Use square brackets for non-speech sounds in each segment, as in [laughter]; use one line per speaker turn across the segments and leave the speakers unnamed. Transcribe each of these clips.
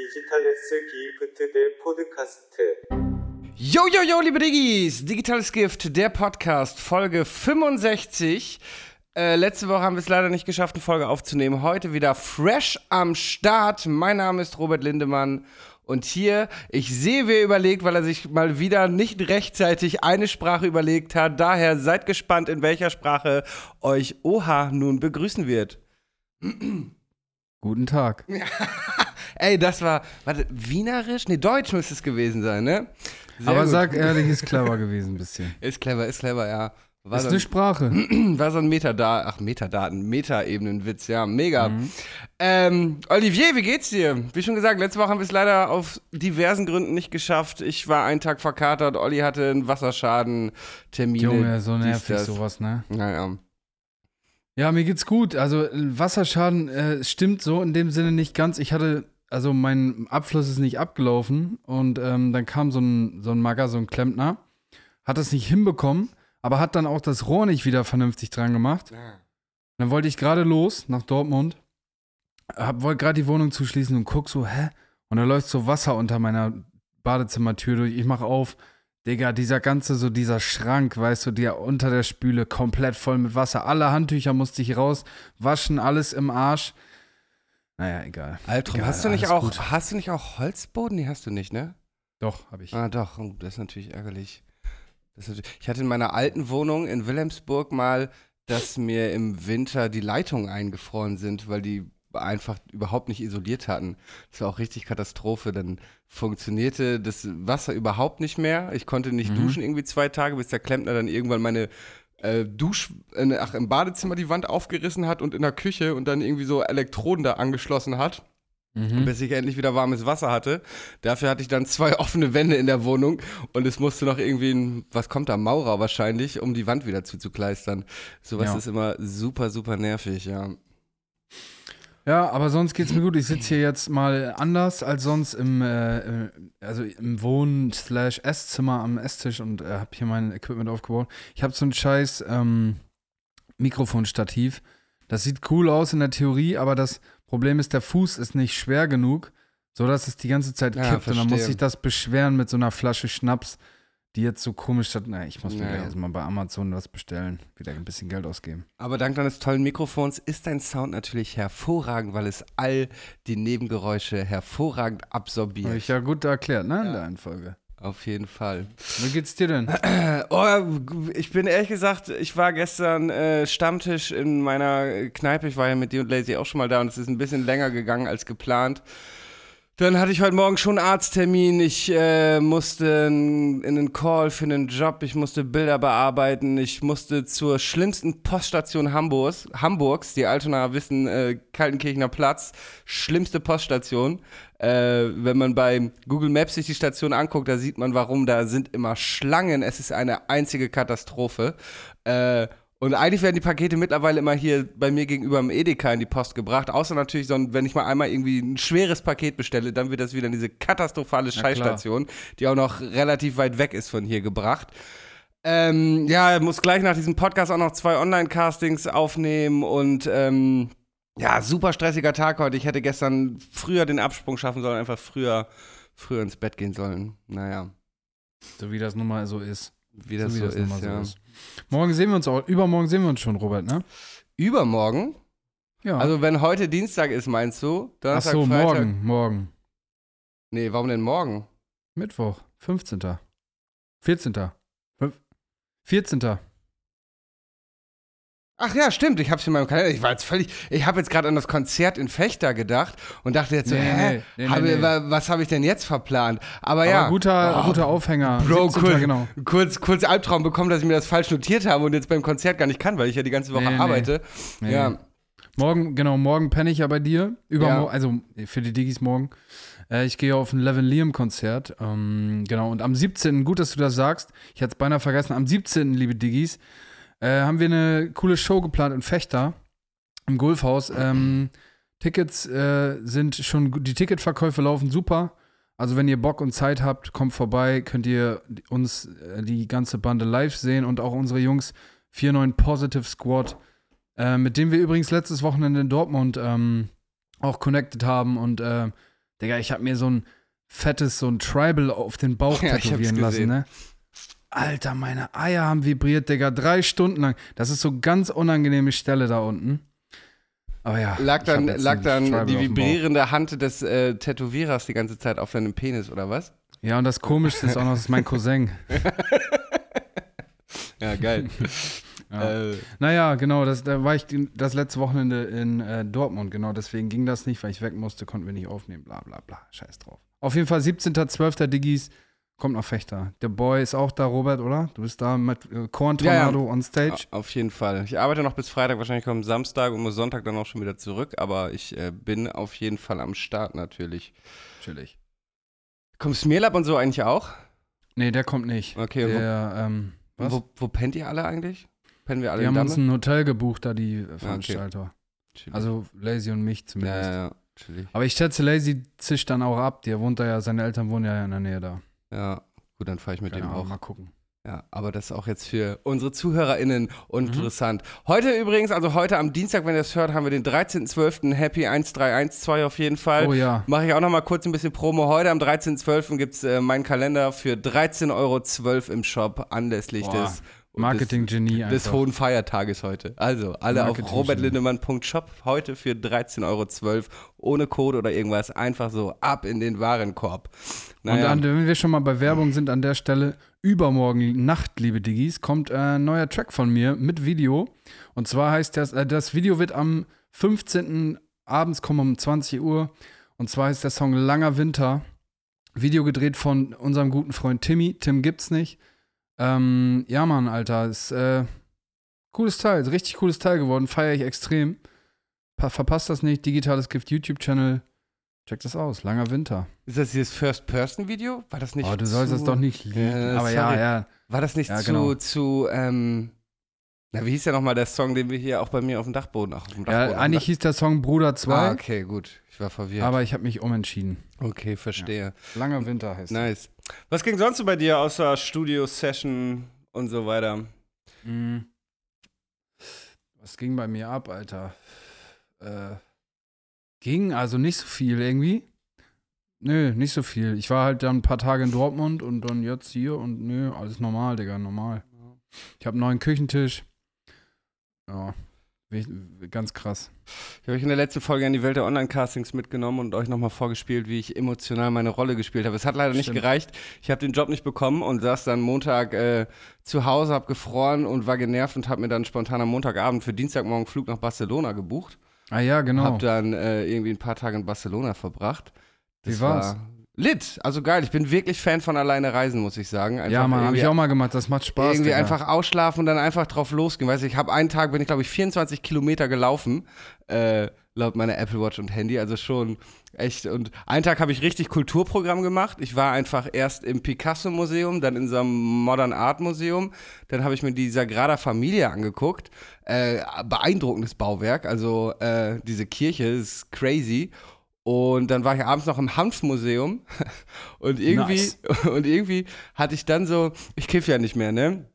디지털레스 기프트 대 포드카스트
Yo, yo, yo, liebe Diggis! Digitales Gift, der Podcast, Folge 65. Äh, letzte Woche haben wir es leider nicht geschafft, eine Folge aufzunehmen. Heute wieder fresh am Start. Mein Name ist Robert Lindemann. Und hier, ich sehe, wer überlegt, weil er sich mal wieder nicht rechtzeitig eine Sprache überlegt hat. Daher seid gespannt, in welcher Sprache euch Oha nun begrüßen wird.
Guten Tag. [laughs]
Ey, das war, warte, Wienerisch? Nee, Deutsch müsste es gewesen sein, ne? Sehr
Aber
gut.
sag ehrlich, ist [laughs] clever gewesen ein bisschen.
Ist clever, ist clever, ja. War
ist
so
eine
ein-
Sprache. [clears throat]
war so ein Metadaten, ach Metadaten, Metaebenenwitz, ja, mega. Ähm, Olivier, wie geht's dir? Wie schon gesagt, letzte Woche haben wir es leider aus diversen Gründen nicht geschafft. Ich war einen Tag verkatert, Olli hatte einen Wasserschaden, Termine.
Junge, so nervig
das.
sowas, ne?
Naja.
Ja, mir geht's gut. Also Wasserschaden äh, stimmt so in dem Sinne nicht ganz. Ich hatte, also mein Abfluss ist nicht abgelaufen und ähm, dann kam so ein, so ein Magger, so ein Klempner, hat das nicht hinbekommen, aber hat dann auch das Rohr nicht wieder vernünftig dran gemacht. Dann wollte ich gerade los nach Dortmund, hab, wollte gerade die Wohnung zuschließen und guck so, hä? Und da läuft so Wasser unter meiner Badezimmertür durch. Ich mach auf, Digga, dieser ganze, so dieser Schrank, weißt du, der unter der Spüle komplett voll mit Wasser. Alle Handtücher musste ich raus, waschen, alles im Arsch. Naja, egal.
Albtraum,
Egal,
hast du nicht auch,
gut.
hast du nicht auch Holzboden? Nee, hast du nicht, ne?
Doch, hab ich.
Ah, doch, oh, das ist natürlich ärgerlich. Das ist natürlich, ich hatte in meiner alten Wohnung in Wilhelmsburg mal, dass mir im Winter die Leitungen eingefroren sind, weil die einfach überhaupt nicht isoliert hatten. Das war auch richtig Katastrophe. Dann funktionierte das Wasser überhaupt nicht mehr. Ich konnte nicht
Mhm.
duschen irgendwie zwei Tage, bis der Klempner dann irgendwann meine äh, Dusch, äh, ach, im Badezimmer die Wand aufgerissen hat und in der Küche und dann irgendwie so Elektroden da angeschlossen hat
Mhm.
bis ich endlich wieder warmes Wasser hatte. Dafür hatte ich dann zwei [laughs] offene Wände in der Wohnung und es musste noch irgendwie ein, was kommt da, Maurer wahrscheinlich, um die Wand wieder zuzukleistern. Sowas
Ja.
ist immer super, super nervig, ja.
Ja, aber sonst geht's mir gut. Ich sitze hier jetzt mal anders als sonst im, äh, äh, also im Wohn-Esszimmer am Esstisch und äh, habe hier mein Equipment aufgebaut. Ich habe so ein scheiß ähm, Mikrofonstativ. Das sieht cool aus in der Theorie, aber das Problem ist, der Fuß ist nicht schwer genug, sodass es die ganze Zeit
Ja,
kippt. Und dann muss ich das beschweren mit so einer Flasche Schnaps, die jetzt so komisch statt. Na, ich muss mir
Ja,
gleich erstmal bei Amazon was bestellen. Wieder ein bisschen Geld ausgeben.
Aber dank deines tollen Mikrofons ist dein Sound natürlich hervorragend, weil es all die Nebengeräusche hervorragend
Habe
absorbiert.
ich ja gut erklärt, ne? In
Ja.
der Reihenfolge.
Auf jeden Fall.
Wie geht's dir denn? [clears throat]
Oh, ich bin ehrlich gesagt, ich war gestern äh, Stammtisch in meiner Kneipe. Ich war ja mit dir und Lazy auch schon mal da und es ist ein bisschen länger gegangen als geplant. Dann hatte ich heute Morgen schon einen Arzttermin. Ich äh, musste in, in einen Call für einen Job. Ich musste Bilder bearbeiten. Ich musste zur schlimmsten Poststation Hamburgs, Hamburgs die Altonaer wissen, äh, Kaltenkirchener Platz. Schlimmste Poststation. Äh, wenn man bei Google Maps sich die Station anguckt, da sieht man, warum. Da sind immer Schlangen. Es ist eine einzige Katastrophe. Äh, und eigentlich werden die Pakete mittlerweile immer hier bei mir gegenüber im Edeka in die Post gebracht. Außer natürlich, so, wenn ich mal einmal irgendwie ein schweres Paket bestelle, dann wird das wieder in diese katastrophale. Scheißstation, die auch noch relativ weit weg ist von hier gebracht. Ähm, ja, muss gleich nach diesem Podcast auch noch zwei Online-Castings aufnehmen und ähm, ja, super stressiger Tag heute. Ich hätte gestern früher den Absprung schaffen sollen, einfach früher, früher ins Bett gehen sollen. Naja,
So wie das nun mal so ist.
Wie das
wie
so,
das
ist, ja.
Morgen sehen wir uns auch. Übermorgen sehen wir uns schon, Robert, ne?
Übermorgen,
Ja.
also wenn heute Dienstag ist, meinst du?
Ach
Donnerstag,
so,
Freitag?
morgen, morgen.
Nee, warum denn morgen?
Mittwoch, 15. 14. Fünf- 14.
Ach ja, stimmt, ich hab's in meinem Kalender. Ich war jetzt völlig. Ich habe jetzt gerade an das Konzert in Fechter gedacht und dachte jetzt so,
Nee,
hä?
nee,
habe,
nee, nee.
wa- Was habe ich denn jetzt verplant? Aber,
Aber
ja.
guter,
Oh,
guter Aufhänger.
Bro,
17.
cool.
genau.
Kurz, kurz Albtraum bekommen, dass ich mir das falsch notiert habe und jetzt beim Konzert gar nicht kann, weil ich ja die ganze Woche arbeite. Ja.
Morgen, genau, morgen penne ich ja bei dir. Übermorgen,
Ja.
also für die Diggis morgen. Äh, ich gehe auf ein Levin Liam Konzert. Ähm, genau, und am 17., gut, dass du das sagst. Ich hatte es beinahe vergessen. Am 17., liebe Diggis, äh, haben wir eine coole Show geplant in Fechter im Golfhaus. Ähm, Tickets äh, sind schon, gut- die Ticketverkäufe laufen super. Also wenn ihr Bock und Zeit habt, kommt vorbei, könnt ihr uns äh, die ganze Bande live sehen und auch unsere Jungs 49 Positive Squad, äh, mit dem wir übrigens letztes Wochenende in Dortmund ähm, auch connected haben und äh, Digga, ich habe mir so ein fettes, so ein Tribal auf den Bauch [laughs]
Ja,
tätowieren lassen, ne? Alter, meine Eier haben vibriert, Digga, drei Stunden lang. Das ist so ganz unangenehme Stelle da unten. Aber ja.
Lag dann, lag dann die vibrierende Hand des äh, Tätowierers die ganze Zeit auf deinem Penis, oder was?
Ja, und das Komischste ist auch noch, das ist mein Cousin. [laughs]
Ja, geil.
Ja.
äh,
Naja, genau, das, da war ich das letzte Wochenende in äh, Dortmund, genau, deswegen ging das nicht, weil ich weg musste, konnten wir nicht aufnehmen, bla bla bla, scheiß drauf. Auf jeden Fall 17.12. Diggis, kommt noch Fechter. Der Boy ist auch da, Robert, oder? Du bist da mit äh, Korn
Ja, ja.
Tornado on Stage.
auf jeden Fall. Ich arbeite noch bis Freitag, wahrscheinlich kommt Samstag und muss Sonntag dann auch schon wieder zurück, aber ich äh, bin auf jeden Fall am Start natürlich.
Chillig.
Kommt Smearlab und so eigentlich auch?
Nee, der kommt nicht.
Okay, und wo-
der, ähm, was?
Wo, wo pennt ihr alle eigentlich? Pennen wir alle
die
in
haben uns
Damme?
ein Hotel gebucht, da die äh, Veranstalter.
Chillig.
Also Lazy und mich
ja,
zumindest.
ja, ja, chillig.
Aber ich schätze, Lazy zischt dann auch ab. Der wohnt da ja, seine Eltern wohnen ja in der Nähe da.
Ja, gut, dann fahre ich mit
Keine
dem auch.
Mal gucken.
Ja, aber das ist auch jetzt für unsere ZuhörerInnen
Mhm.
interessant. Heute übrigens, also heute am Dienstag, wenn ihr das hört, haben wir den 13.12. Happy 1312 auf jeden Fall.
Oh ja.
Mache ich auch noch mal kurz ein bisschen Promo. Heute am 13.12. gibt es äh, meinen Kalender für 13,12 Euro im Shop anlässlich
Boah,
des,
Marketing-Genie
des, des hohen Feiertages heute. Also alle auf robertlindemann.shop heute für 13,12 Euro ohne Code oder irgendwas. Einfach so ab in den Warenkorb.
Und an, wenn wir schon mal bei Werbung sind an der Stelle, übermorgen Nacht, liebe Diggis, kommt äh, ein neuer Track von mir mit Video. Und zwar heißt das, äh, das Video wird am 15. abends kommen um 20 Uhr. Und zwar heißt der Song Langer Winter. Video gedreht von unserem guten Freund Timmy. Tim gibt's nicht. Ähm, ja, Mann, Alter, ist äh, cooles Teil, ist richtig cooles Teil geworden, feiere ich extrem. Pa verpasst das nicht, digitales Gift YouTube-Channel. Check das aus, langer Winter.
Ist das dieses First-Person-Video? War das nicht
Oh, du sollst
zu,
das doch nicht lieben.
Ja,
Aber
sorry.
ja, ja.
War das nicht
Ja,
zu,
genau.
zu, ähm, na, wie hieß ja nochmal der Song, den wir hier auch bei mir auf dem Dachboden, ach, auf dem
Ja,
Dachboden dem
eigentlich hieß der Song Bruder 2,
Dach- Ah, okay, gut. Ich war verwirrt.
aber ich habe mich umentschieden.
okay, verstehe.
Langer Winter heißt
Nice. Was ging sonst so bei dir außer Studio-Session und so weiter?
Mhm. Was ging bei mir ab, Alter? Äh, ging also nicht so viel irgendwie. Nö, nicht so viel. Ich war halt dann ein paar Tage in Dortmund und dann jetzt hier und nö, alles normal, Digga, normal. Ich habe einen neuen Küchentisch. Ja, ganz krass.
Ich habe euch in der letzten Folge an die Welt der Online-Castings mitgenommen und euch nochmal vorgespielt, wie ich emotional meine Rolle gespielt habe. Es hat leider nicht
Stimmt.
gereicht. Ich habe den Job nicht bekommen und saß dann Montag äh, zu Hause, habe gefroren und war genervt und habe mir dann spontan am Montagabend für Dienstagmorgen Flug nach Barcelona gebucht.
Ah ja, genau.
Hab dann äh, irgendwie ein paar Tage in Barcelona verbracht.
Wie war's?
War lit, also geil. Ich bin wirklich Fan von alleine reisen, muss ich sagen. Einfach
ja, Mann, habe ich auch mal gemacht. Das macht Spaß.
irgendwie
Digga.
einfach ausschlafen und dann einfach drauf losgehen. Weißt du, ich habe einen Tag, bin ich glaube ich 24 Kilometer gelaufen, äh, laut meiner Apple Watch und Handy. Also schon echt. Und einen Tag habe ich richtig Kulturprogramm gemacht. Ich war einfach erst im Picasso-Museum, dann in so einem Modern Art Museum. Dann habe ich mir die Sagrada Familia angeguckt. Äh, beeindruckendes Bauwerk. Also äh, diese Kirche ist crazy. Und dann war ich abends noch im Hanfmuseum [laughs] und irgendwie,
Nice. [laughs]
und irgendwie hatte ich dann so, ich kiff ja nicht mehr, ne?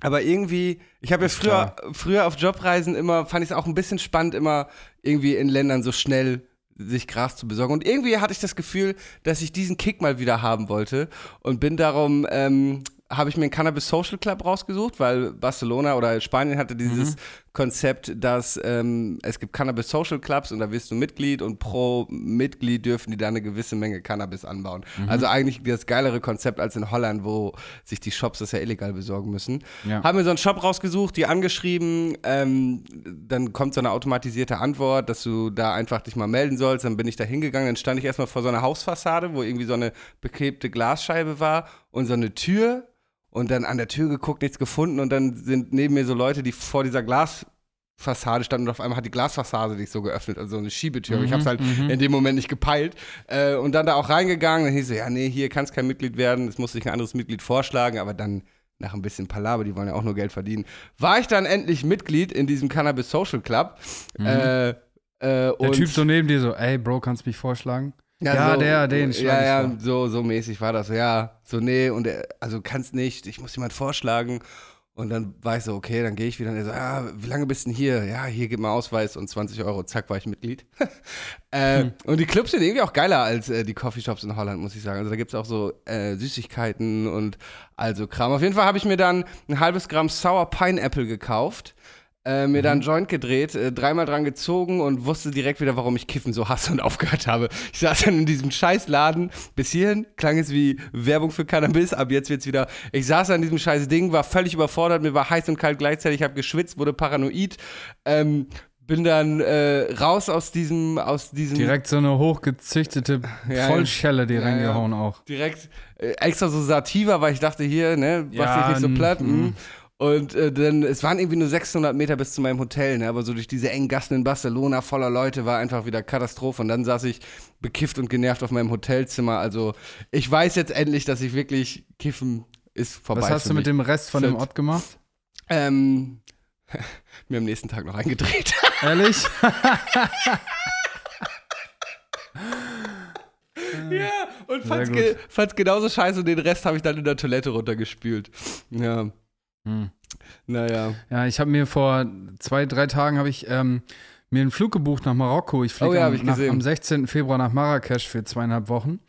Aber irgendwie, ich habe ja früher, früher auf Jobreisen immer, fand ich es auch ein bisschen spannend, immer irgendwie in Ländern so schnell sich Gras zu besorgen. Und irgendwie hatte ich das Gefühl, dass ich diesen Kick mal wieder haben wollte und bin darum, ähm, habe ich mir einen Cannabis Social Club rausgesucht, weil Barcelona oder Spanien hatte dieses Konzept, dass ähm, es gibt Cannabis Social Clubs und da wirst du Mitglied und pro Mitglied dürfen die da eine gewisse Menge Cannabis anbauen. Also eigentlich das geilere Konzept als in Holland, wo sich die Shops das ja illegal besorgen müssen.
Ja.
Haben mir so einen Shop rausgesucht, die angeschrieben, ähm, dann kommt so eine automatisierte Antwort, dass du da einfach dich mal melden sollst. Dann bin ich da hingegangen, dann stand ich erstmal vor so einer Hausfassade, wo irgendwie so eine beklebte Glasscheibe war und so eine Tür und dann an der Tür geguckt, nichts gefunden und dann sind neben mir so Leute, die vor dieser Glasfassade standen und auf einmal hat die Glasfassade sich so geöffnet, also so eine Schiebetür. Aber ich habe es halt in dem Moment nicht gepeilt äh, und dann da auch reingegangen. Dann hieß so, ja nee, hier kannst kein Mitglied werden, es muss sich ein anderes Mitglied vorschlagen, aber dann nach ein bisschen Palaber, die wollen ja auch nur Geld verdienen, war ich dann endlich Mitglied in diesem Cannabis Social Club. Äh, äh,
Der Typ so neben dir so, ey, Bro, kannst du mich vorschlagen?
Ja,
Ja,
so,
der, den
Ja, ja, so, so mäßig war das. Ja, so, nee, und er, also kannst nicht, ich muss jemand vorschlagen. Und dann war ich so, okay, dann gehe ich wieder und er so, ah, wie lange bist du denn hier? Ja, hier gib mal Ausweis und 20 Euro, zack, war ich Mitglied. [laughs] äh,
Hm.
Und die Clubs sind irgendwie auch geiler als äh, die Coffeeshops in Holland, muss ich sagen. Also da gibt es auch so äh, Süßigkeiten und also Kram. Auf jeden Fall habe ich mir dann ein halbes Gramm Sour Pineapple gekauft. Äh, mir
Mhm.
dann Joint gedreht, äh, dreimal dran gezogen und wusste direkt wieder, warum ich Kiffen so hasse und [laughs] aufgehört habe. Ich saß dann in diesem Scheißladen. Bis hierhin klang es wie Werbung für Cannabis, aber jetzt wird's wieder. Ich saß an diesem scheiß Ding, war völlig überfordert, mir war heiß und kalt gleichzeitig, habe geschwitzt, wurde paranoid. Ähm, bin dann äh, raus aus diesem, aus diesem
Direkt so eine hochgezüchtete [laughs]
Ja,
Vollschelle, die
ja,
reingehauen auch.
direkt äh, extra so Sativa, weil ich dachte, hier, ne, mach
Ja,
dich nicht so platt. Und äh, dann, es waren irgendwie nur 600 Meter bis zu meinem Hotel, ne, aber so durch diese engen Gassen in Barcelona voller Leute war einfach wieder Katastrophe. Und dann saß ich bekifft und genervt auf meinem Hotelzimmer. Also ich weiß jetzt endlich, dass ich wirklich kiffen ist vorbei.
Was hast du mit dem Rest von dem
Sind-
Ort gemacht?
Ähm, [laughs] mir am nächsten Tag noch eingedreht. [laughs]
Ehrlich? [laughs]
ja, und fand's, ge fand's genauso scheiße und den Rest habe ich dann in der Toilette runtergespült. Ja,
Hm.
naja.
Ja, ich habe mir vor zwei, drei Tagen habe ich ähm, mir einen Flug gebucht nach Marokko. Ich fliege
Oh ja,
am,
ich
nach- am 16. Februar nach Marrakesch für zweieinhalb Wochen.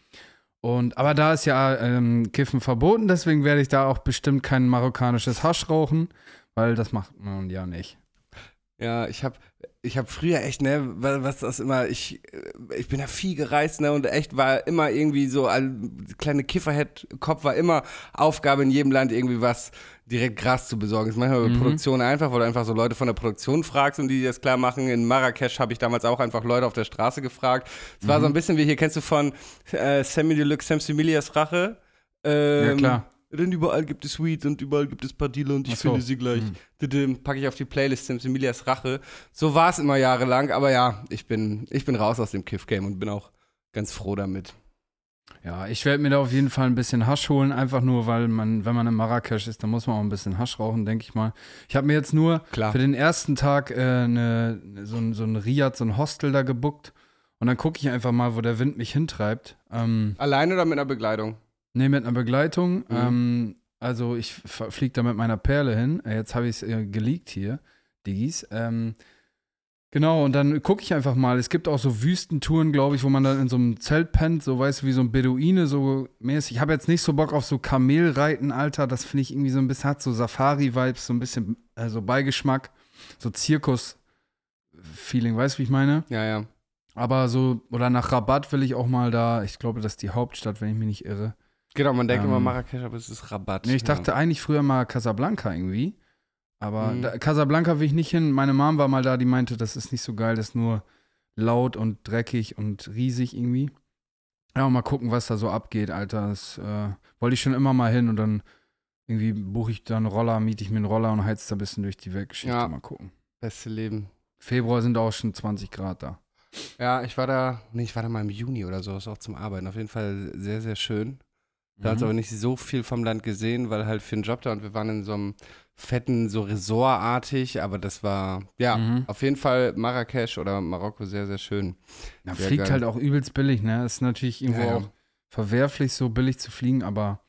Und, aber da ist ja ähm, Kiffen verboten, deswegen werde ich da auch bestimmt kein marokkanisches Hasch rauchen, weil das macht man ja nicht.
Ja, ich habe ich hab früher echt, ne, wa- was das immer, ich, äh, ich bin ja viel gereist, ne, und echt war immer irgendwie so, ein kleine Kifferhead-Kopf war immer Aufgabe in jedem Land irgendwie was direkt Gras zu besorgen. Ist manchmal bei
Mhm.
Produktion einfach, weil du einfach so Leute von der Produktion fragst und die dir das klar machen. In Marrakesch habe ich damals auch einfach Leute auf der Straße gefragt. Es war so
Mhm.
ein bisschen wie hier, kennst du von äh, Sammy Deluxe, Sam Similias Rache? Ähm,
Ja, klar.
Denn überall gibt es Weed und überall gibt es Padilla und ich
so.
finde sie gleich.
Mhm.
Packe ich auf die Playlist Sims Emilias Rache. So war es immer jahrelang, aber ja, ich bin, ich bin raus aus dem Kiff-Game und bin auch ganz froh damit.
Ja, ich werde mir da auf jeden Fall ein bisschen Hasch holen, einfach nur, weil man, wenn man in Marrakesch ist, dann muss man auch ein bisschen Hasch rauchen, denke ich mal. Ich habe mir jetzt nur
Klar.
für den ersten Tag äh, ne, so, ein- so ein Riad, so ein Hostel da gebuckt. Und dann gucke ich einfach mal, wo der Wind mich hintreibt. Ähm,
Alleine oder mit einer Begleitung?
ne, mit einer Begleitung.
Mhm.
Ähm, also ich fliege da mit meiner Perle hin. Äh, Jetzt habe ich es äh, geleakt hier, Diggis. Ähm, genau, und dann gucke ich einfach mal. Es gibt auch so Wüstentouren, glaube ich, wo man dann in so einem Zelt pennt, so weißt du, wie so ein Beduine, so mäßig. Ich habe jetzt nicht so Bock auf so Kamelreiten, Alter. Das finde ich irgendwie so ein bisschen, hat so Safari-Vibes, so ein bisschen, also Beigeschmack, so Zirkus-Feeling, weißt du, wie ich meine?
Ja, ja.
Aber so, oder nach Rabat will ich auch mal da, ich glaube, das ist die Hauptstadt, wenn ich mich nicht irre.
Genau, man denkt
Ähm,
immer Marrakesch, aber es ist Rabatt.
Nee, ich
ja.
dachte eigentlich früher mal Casablanca irgendwie. Aber
Mhm.
da, Casablanca will ich nicht hin. Meine Mom war mal da, die meinte, das ist nicht so geil, das ist nur laut und dreckig und riesig irgendwie. Ja, mal gucken, was da so abgeht, Alter. Das äh, wollte ich schon immer mal hin und dann irgendwie buche ich da einen Roller, miete ich mir einen Roller und heiz da ein bisschen durch die Weltgeschichte.
Ja.
Mal gucken.
Beste Leben.
Februar sind auch schon 20 Grad da.
Ja, ich war da, nee, ich war da mal im Juni oder so, ist auch zum Arbeiten. Auf jeden Fall sehr, sehr schön. Da hat
Mhm.
aber nicht so viel vom Land gesehen, weil halt für einen Job da und wir waren in so einem fetten, so Resortartig, aber das war, ja,
Mhm.
auf jeden Fall Marrakesch oder Marokko sehr, sehr schön.
Ja,
Sehr
fliegt
geil.
halt auch übelst billig, ne? Ist natürlich irgendwo
Ja, ja.
auch verwerflich, so billig zu fliegen, aber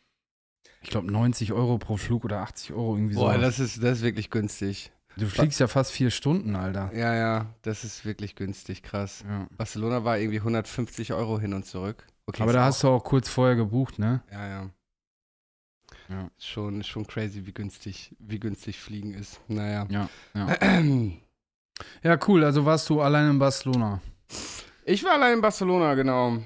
ich glaube 90 Euro pro Flug oder 80 Euro irgendwie so.
Boah, das ist, das ist wirklich günstig.
Du fliegst ja fast vier Stunden, Alter.
Ja, ja, das ist wirklich günstig, krass.
Ja.
Barcelona war irgendwie 150 Euro hin und zurück. Okay,
Aber da hast du auch kurz vorher gebucht, ne?
Ja, ja.
Ja.
Ist Schon, schon crazy, wie günstig, wie günstig Fliegen ist. Naja.
Ja, [clears throat] Ja, cool. Also warst du allein in Barcelona.
Ich war allein in Barcelona, genau.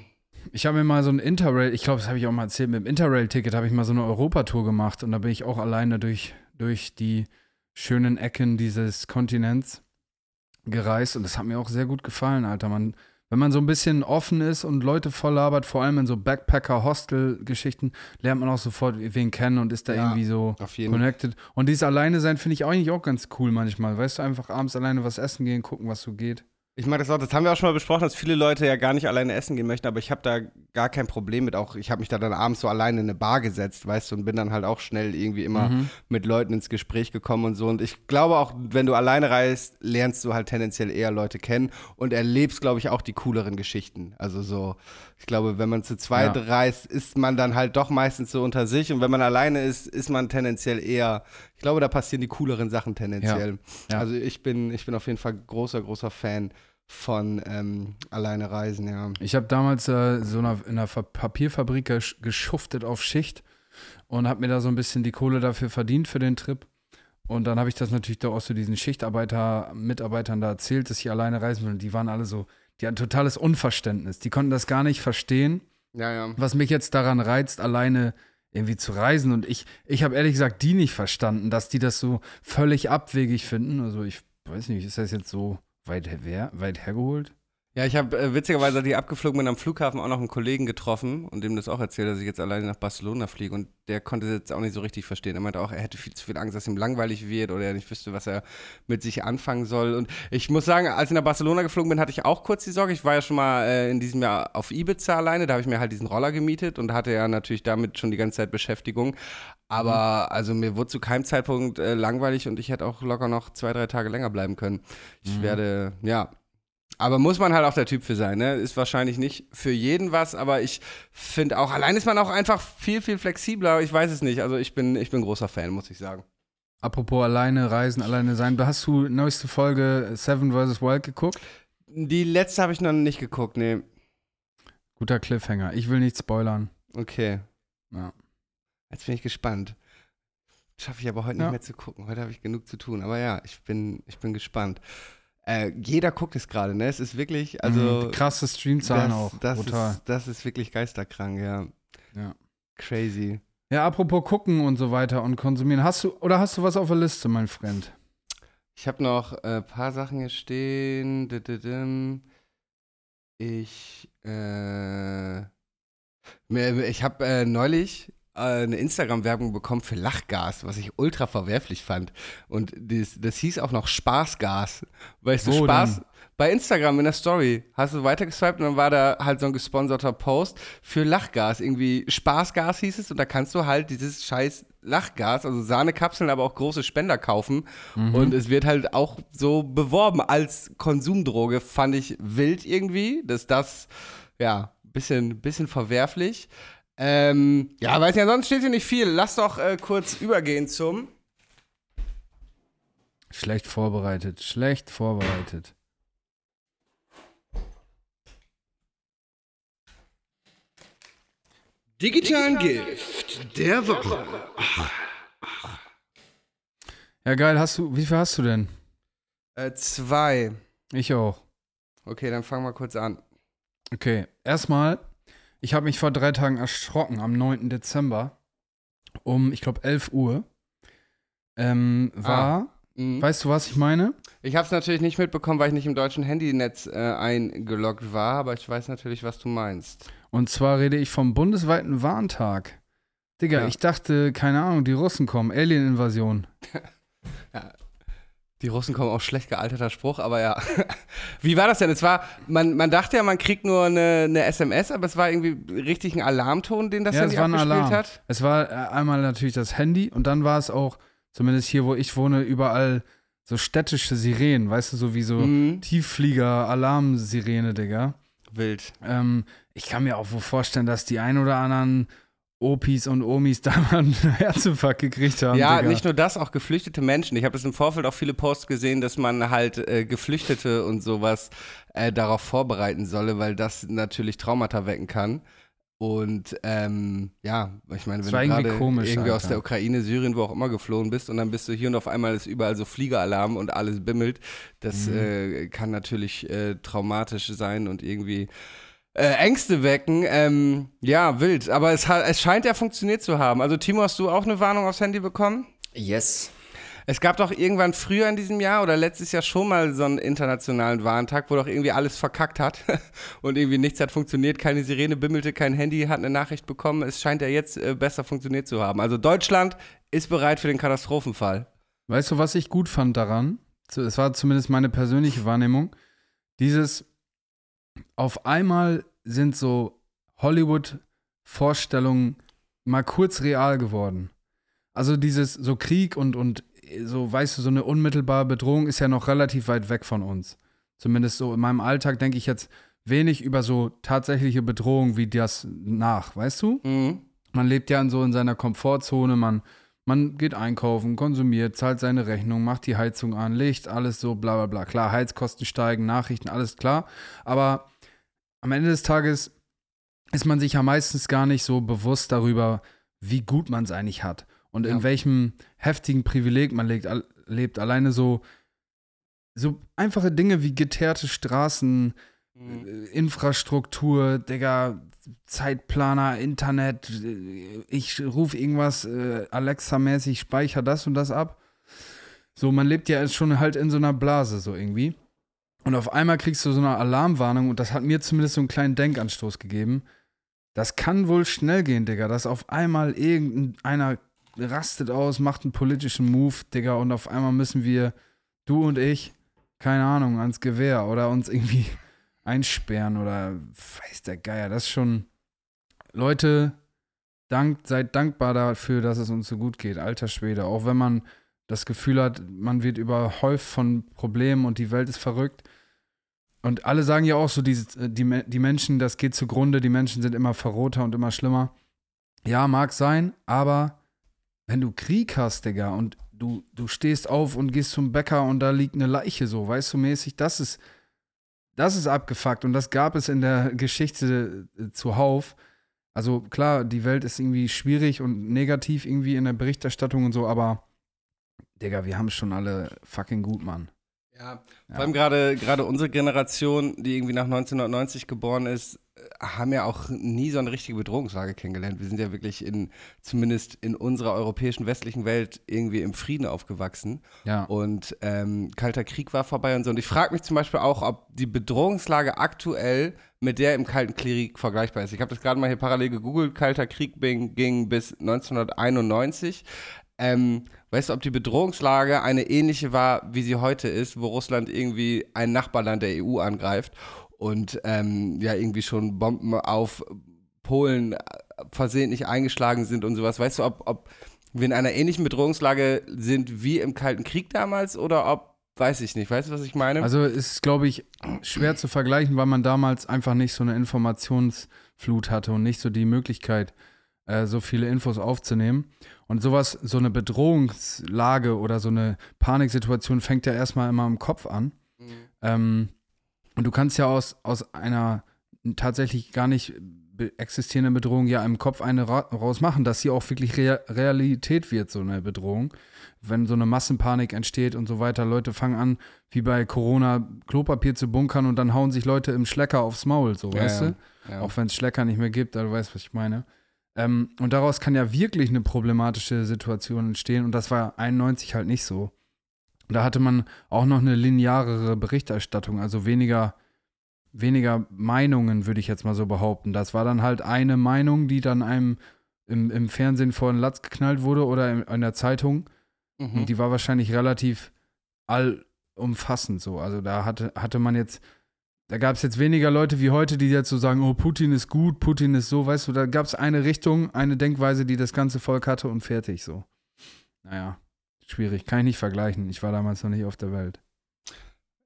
Ich habe mir mal so ein Interrail, ich glaube, das habe ich auch mal erzählt, mit dem Interrail-Ticket habe ich mal so eine Europatour gemacht und da bin ich auch alleine durch, durch die schönen Ecken dieses Kontinents gereist und das hat mir auch sehr gut gefallen, Alter. Man, wenn man so ein bisschen offen ist und Leute voll labert, vor allem in so Backpacker-Hostel-Geschichten, lernt man auch sofort wen kennen und ist da
Ja.
irgendwie so connected. Und dieses Alleine sein finde ich eigentlich auch ganz cool manchmal. Weißt du, einfach abends alleine was essen gehen, gucken, was so geht.
Ich meine, das, auch, das haben wir auch schon mal besprochen, dass viele Leute ja gar nicht alleine essen gehen möchten, aber ich habe da gar kein Problem mit. Auch ich habe mich da dann abends so alleine in eine Bar gesetzt, weißt du, und bin dann halt auch schnell irgendwie immer
Mhm.
mit Leuten ins Gespräch gekommen und so. Und ich glaube auch, wenn du alleine reist, lernst du halt tendenziell eher Leute kennen und erlebst, glaube ich, auch die cooleren Geschichten. Also so, ich glaube, wenn man zu zweit
Ja.
reist, ist man dann halt doch meistens so unter sich und wenn man alleine ist, ist man tendenziell eher, ich glaube, da passieren die cooleren Sachen tendenziell.
Ja.
Also ich bin, ich bin auf jeden Fall großer, großer Fan von ähm, alleine reisen, ja.
Ich habe damals äh, so einer, in einer Papierfabrik gesch geschuftet auf Schicht und habe mir da so ein bisschen die Kohle dafür verdient für den Trip. Und dann habe ich das natürlich da auch so diesen Schichtarbeiter, Mitarbeitern da erzählt, dass ich alleine reisen will. Und die waren alle so, die hatten totales Unverständnis. Die konnten das gar nicht verstehen,
Ja, ja.
was mich jetzt daran reizt, alleine irgendwie zu reisen. Und ich, ich habe ehrlich gesagt die nicht verstanden, dass die das so völlig abwegig finden. Also ich weiß nicht, ist das jetzt so weit, her, weit hergeholt?
Ja, ich habe äh, witzigerweise, als ich abgeflogen bin, am Flughafen auch noch einen Kollegen getroffen und dem das auch erzählt, dass ich jetzt alleine nach Barcelona fliege und der konnte das jetzt auch nicht so richtig verstehen. Er meinte auch, er hätte viel zu viel Angst, dass ihm langweilig wird oder er nicht wüsste, was er mit sich anfangen soll. Und ich muss sagen, als ich nach Barcelona geflogen bin, hatte ich auch kurz die Sorge. Ich war ja schon mal äh, in diesem Jahr auf Ibiza alleine, da habe ich mir halt diesen Roller gemietet und hatte ja natürlich damit schon die ganze Zeit Beschäftigung. Aber also mir wurde zu keinem Zeitpunkt äh, langweilig und ich hätte auch locker noch zwei, drei Tage länger bleiben können. Ich werde, ja, aber muss man halt auch der Typ für sein, ne? Ist wahrscheinlich nicht für jeden was, aber ich finde auch, allein ist man auch einfach viel, viel flexibler. Ich weiß es nicht. Also ich bin, ich bin großer Fan, muss ich sagen.
Apropos alleine reisen, alleine sein. Hast du neueste Folge Seven vs. Wild geguckt?
Die letzte habe ich noch nicht geguckt, nee.
Guter Cliffhanger. Ich will nicht spoilern.
Okay.
Ja.
Jetzt bin ich gespannt. Schaffe ich aber heute
Ja.
nicht mehr zu gucken. Heute habe ich genug zu tun. Aber ja, ich bin, ich bin gespannt. Äh, jeder guckt es gerade, ne? Es ist wirklich, also.
Mhm, krasse Streamzahlen
das,
auch.
Das
Brutal.
ist, das ist wirklich geisterkrank, ja.
Ja.
Crazy.
ja, apropos gucken und so weiter und konsumieren. Hast du oder hast du was auf der Liste, mein Freund?
Ich habe noch ein äh, paar Sachen hier stehen. Ich, äh, ich habe äh, neulich eine Instagram-Werbung bekommen für Lachgas, was ich ultra verwerflich fand. Und das, das hieß auch noch Spaßgas. Weißt du,
Wo
Spaß?
denn?
Bei Instagram in der Story hast du weitergeswiped und dann war da halt so ein gesponserter Post für Lachgas. Irgendwie Spaßgas hieß es und da kannst du halt dieses scheiß Lachgas, also Sahnekapseln, aber auch große Spender kaufen. Und es wird halt auch so beworben als Konsumdroge. Fand ich wild irgendwie, dass das, ja, bisschen, bisschen verwerflich. Ähm, ja, weiß nicht, ansonsten steht hier nicht viel. Lass doch äh, kurz übergehen zum.
Schlecht vorbereitet, schlecht vorbereitet.
Digitalen Gift der Woche.
Ja, geil, hast du, wie viel hast du denn?
Äh, zwei.
Ich auch.
Okay, dann fangen wir kurz an.
Okay, erstmal, ich habe mich vor drei Tagen erschrocken, am 9. Dezember, um, ich glaube, 11 Uhr, ähm, war,
Mhm.
weißt du, was ich meine?
Ich habe es natürlich nicht mitbekommen, weil ich nicht im deutschen Handynetz äh, eingeloggt war, aber ich weiß natürlich, was du meinst.
Und zwar rede ich vom bundesweiten Warntag. Digga,
Ja.
ich dachte, keine Ahnung, die Russen kommen, Alien-Invasion. [laughs]
Die Russen kommen auch schlecht gealterter Spruch, aber ja. [laughs] Wie war das denn? Es war, man, man dachte ja, man kriegt nur eine, eine SMS, aber es war irgendwie richtig ein Alarmton, den das
ja,
Handy
es war ein
abgespielt
Alarm.
hat.
Es war äh, einmal natürlich das Handy und dann war es auch, zumindest hier, wo ich wohne, überall so städtische Sirenen, weißt du, so wie so
Mhm.
Tiefflieger, Alarmsirene, Digga.
Wild.
Ähm, ich kann mir auch wohl vorstellen, dass die ein oder anderen Opis und Omis [laughs] da mal einen Herzinfarkt gekriegt haben.
Ja,
Digga.
nicht nur das, auch geflüchtete Menschen. Ich habe das im Vorfeld auch viele Posts gesehen, dass man halt äh, Geflüchtete und sowas äh, darauf vorbereiten solle, weil das natürlich Traumata wecken kann. Und ähm, ja, ich meine, wenn du
irgendwie komisch,
irgendwie aus der Ukraine, Syrien, wo auch immer geflohen bist und dann bist du hier und auf einmal ist überall so Fliegeralarm und alles bimmelt, das
Mhm.
äh, kann natürlich äh, traumatisch sein und irgendwie äh, Ängste wecken. Ähm, ja, wild. Aber es, es scheint ja funktioniert zu haben. Also Timo, hast du auch eine Warnung aufs Handy bekommen?
Yes.
Es gab doch irgendwann früher in diesem Jahr oder letztes Jahr schon mal so einen internationalen Warntag, wo doch irgendwie alles verkackt hat [laughs] und irgendwie nichts hat funktioniert, keine Sirene bimmelte, kein Handy hat eine Nachricht bekommen. Es scheint ja jetzt äh, besser funktioniert zu haben. Also Deutschland ist bereit für den Katastrophenfall.
Weißt du, was ich gut fand daran? Es war zumindest meine persönliche Wahrnehmung. dieses auf einmal sind so Hollywood-Vorstellungen mal kurz real geworden. Also dieses so Krieg und, und so, weißt du, so eine unmittelbare Bedrohung ist ja noch relativ weit weg von uns. Zumindest so in meinem Alltag denke ich jetzt wenig über so tatsächliche Bedrohungen wie das nach, weißt du?
Mhm.
Man lebt ja in so in seiner Komfortzone, man, man geht einkaufen, konsumiert, zahlt seine Rechnung, macht die Heizung an, Licht, alles so, bla bla bla. Klar, Heizkosten steigen, Nachrichten, alles klar. Aber am Ende des Tages ist man sich ja meistens gar nicht so bewusst darüber, wie gut man es eigentlich hat und in
Ja.
welchem heftigen Privileg man lebt. Lebt. Alleine so, so einfache Dinge wie geteerte Straßen,
Mhm.
äh, Infrastruktur, Digga, Zeitplaner, Internet, äh, ich rufe irgendwas äh, Alexa-mäßig, speicher das und das ab. So, man lebt ja schon halt in so einer Blase, so irgendwie. Und auf einmal kriegst du so eine Alarmwarnung und das hat mir zumindest so einen kleinen Denkanstoß gegeben. Das kann wohl schnell gehen, Digga, dass auf einmal irgendeiner rastet aus, macht einen politischen Move, Digga, und auf einmal müssen wir, du und ich, keine Ahnung, ans Gewehr oder uns irgendwie [laughs] einsperren oder weiß der Geier. Das ist schon. Leute, dank, seid dankbar dafür, dass es uns so gut geht. Alter Schwede. Auch wenn man das Gefühl hat, man wird überhäuft von Problemen und die Welt ist verrückt. Und alle sagen ja auch so, die, Me- die Menschen, das geht zugrunde, die Menschen sind immer verroter und immer schlimmer. Ja, mag sein, aber wenn du Krieg hast, Digga, und du, du stehst auf und gehst zum Bäcker und da liegt eine Leiche so, weißt du, mäßig, das ist, das ist abgefuckt und das gab es in der Geschichte äh, zuhauf. Also klar, die Welt ist irgendwie schwierig und negativ irgendwie in der Berichterstattung und so, aber Digga, wir haben es schon alle fucking gut, Mann.
Ja,
Ja.
vor allem gerade gerade unsere Generation, die irgendwie nach 1990 geboren ist, äh, haben ja auch nie so eine richtige Bedrohungslage kennengelernt. Wir sind ja wirklich in, zumindest in unserer europäischen westlichen Welt, irgendwie im Frieden aufgewachsen.
Ja.
Und ähm, Kalter Krieg war vorbei und so. Und ich frage mich zum Beispiel auch, ob die Bedrohungslage aktuell mit der im Kalten Krieg vergleichbar ist. Ich habe das gerade mal hier parallel gegoogelt. Kalter Krieg ging, ging bis 1991. Ähm, weißt du, ob die Bedrohungslage eine ähnliche war, wie sie heute ist, wo Russland irgendwie ein Nachbarland der EU angreift und ähm, ja irgendwie schon Bomben auf Polen äh, versehentlich eingeschlagen sind und sowas. Weißt du, ob, ob wir in einer ähnlichen Bedrohungslage sind wie im Kalten Krieg damals oder ob, weiß ich nicht. Weißt du, was ich meine?
Also es ist, glaube ich, schwer zu vergleichen, weil man damals einfach nicht so eine Informationsflut hatte und nicht so die Möglichkeit, äh, so viele Infos aufzunehmen. Und sowas, so eine Bedrohungslage oder so eine Paniksituation fängt ja erstmal immer im Kopf an. Ähm, und du kannst ja aus, aus einer tatsächlich gar nicht existierenden Bedrohung ja im Kopf eine ra rausmachen, dass sie auch wirklich Rea Realität wird, so eine Bedrohung. Wenn so eine Massenpanik entsteht und so weiter, Leute fangen an, wie bei Corona, Klopapier zu bunkern und dann hauen sich Leute im Schlecker aufs Maul, so,
Ja,
weißt
ja.
du?
ja.
Auch wenn es Schlecker nicht mehr gibt, aber du weißt, was ich meine. Ähm, und daraus kann ja wirklich eine problematische Situation entstehen und das war 91 halt nicht so. Da hatte man auch noch eine linearere Berichterstattung, also weniger, weniger Meinungen, würde ich jetzt mal so behaupten. Das war dann halt eine Meinung, die dann einem im, im Fernsehen vor den Latz geknallt wurde oder in, in der Zeitung.
Mhm.
Und die war wahrscheinlich relativ allumfassend so. Also da hatte, hatte man jetzt, da gab es jetzt weniger Leute wie heute, die jetzt so sagen, oh, Putin ist gut, Putin ist so, weißt du, da gab es eine Richtung, eine Denkweise, die das ganze Volk hatte und fertig so. Naja, schwierig, kann ich nicht vergleichen. Ich war damals noch nicht auf der Welt.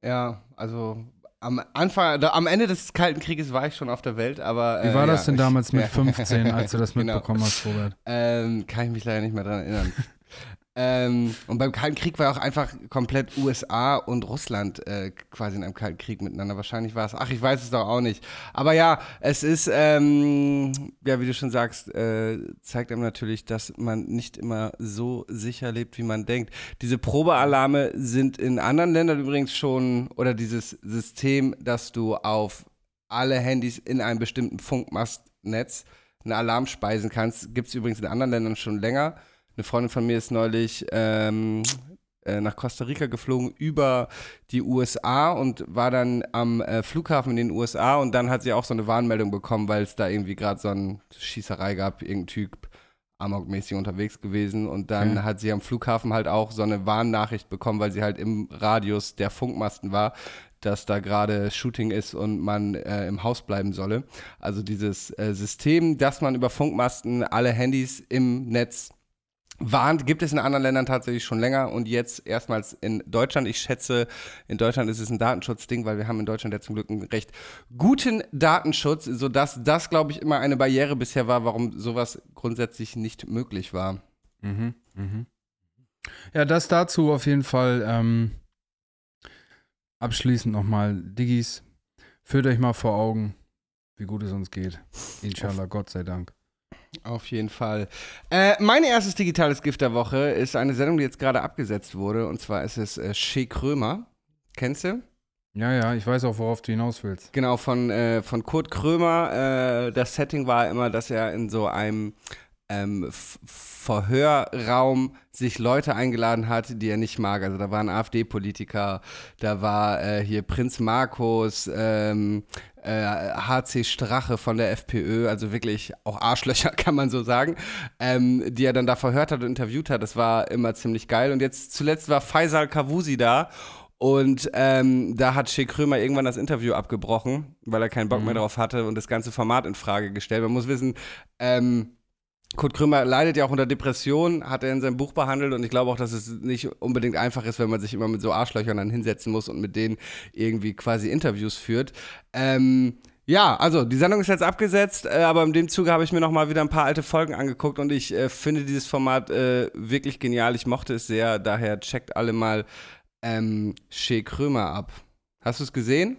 Ja, also am Anfang, am Ende des Kalten Krieges war ich schon auf der Welt, aber.
Wie
äh,
war
ja,
das denn
ich-
damals mit [laughs]
ja.
15, als du das [laughs]
Genau.
mitbekommen hast, Robert?
Ähm, kann ich mich leider nicht mehr dran erinnern. Ähm, und beim Kalten Krieg war auch einfach komplett USA und Russland äh, quasi in einem Kalten Krieg miteinander. Wahrscheinlich war es, ach, ich weiß es doch auch nicht. Aber ja, es ist, ähm, ja, wie du schon sagst, äh, zeigt einem natürlich, dass man nicht immer so sicher lebt, wie man denkt. Diese Probealarme sind in anderen Ländern übrigens schon, oder dieses System, dass du auf alle Handys in einem bestimmten Funkmastnetz einen Alarm speisen kannst, gibt es übrigens in anderen Ländern schon länger. Eine Freundin von mir ist neulich ähm, äh, nach Costa Rica geflogen über die USA und war dann am äh, Flughafen in den USA und dann hat sie auch so eine Warnmeldung bekommen, weil es da irgendwie gerade so eine Schießerei gab, irgendein Typ amokmäßig unterwegs gewesen und dann
Okay.
hat sie am Flughafen halt auch so eine Warnnachricht bekommen, weil sie halt im Radius der Funkmasten war, dass da gerade Shooting ist und man äh, im Haus bleiben solle. Also dieses äh, System, dass man über Funkmasten alle Handys im Netz warnt, gibt es in anderen Ländern tatsächlich schon länger und jetzt erstmals in Deutschland. Ich schätze, in Deutschland ist es ein Datenschutzding, weil wir haben in Deutschland ja zum Glück einen recht guten Datenschutz, sodass das, glaube ich, immer eine Barriere bisher war, warum sowas grundsätzlich nicht möglich war.
Mhm, mhm. Ja, das dazu auf jeden Fall. Ähm, abschließend nochmal, Diggis, führt euch mal vor Augen, wie gut es uns geht. Inshallah, Gott sei Dank.
Auf jeden Fall. Äh, mein erstes digitales Gift der Woche ist eine Sendung, die jetzt gerade abgesetzt wurde. Und zwar ist es äh, Shea Krömer. Kennst du?
Ja, ja, ich weiß auch, worauf du hinaus willst.
Genau, von, äh, von Kurt Krömer. Äh, das Setting war immer, dass er in so einem ähm, Verhörraum sich Leute eingeladen hat, die er nicht mag. Also da waren AfD-Politiker, da war äh, hier Prinz Markus, ähm, äh, HC Strache von der FPÖ, also wirklich auch Arschlöcher, [laughs] kann man so sagen, ähm, die er dann da verhört hat und interviewt hat. Das war immer ziemlich geil. Und jetzt zuletzt war Faisal Kavusi da. Und ähm, da hat Shea Krömer irgendwann das Interview abgebrochen, weil er keinen Bock mhm. mehr drauf hatte und das ganze Format in Frage gestellt. Man muss wissen, ähm, Kurt Krömer leidet ja auch unter Depressionen, hat er in seinem Buch behandelt und ich glaube auch, dass es nicht unbedingt einfach ist, wenn man sich immer mit so Arschlöchern dann hinsetzen muss und mit denen irgendwie quasi Interviews führt. Ähm, ja, also die Sendung ist jetzt abgesetzt, äh, aber in dem Zuge habe ich mir noch mal wieder ein paar alte Folgen angeguckt und ich äh, finde dieses Format äh, wirklich genial. Ich mochte es sehr, daher checkt alle mal ähm, Shea Krömer ab. Hast du es gesehen?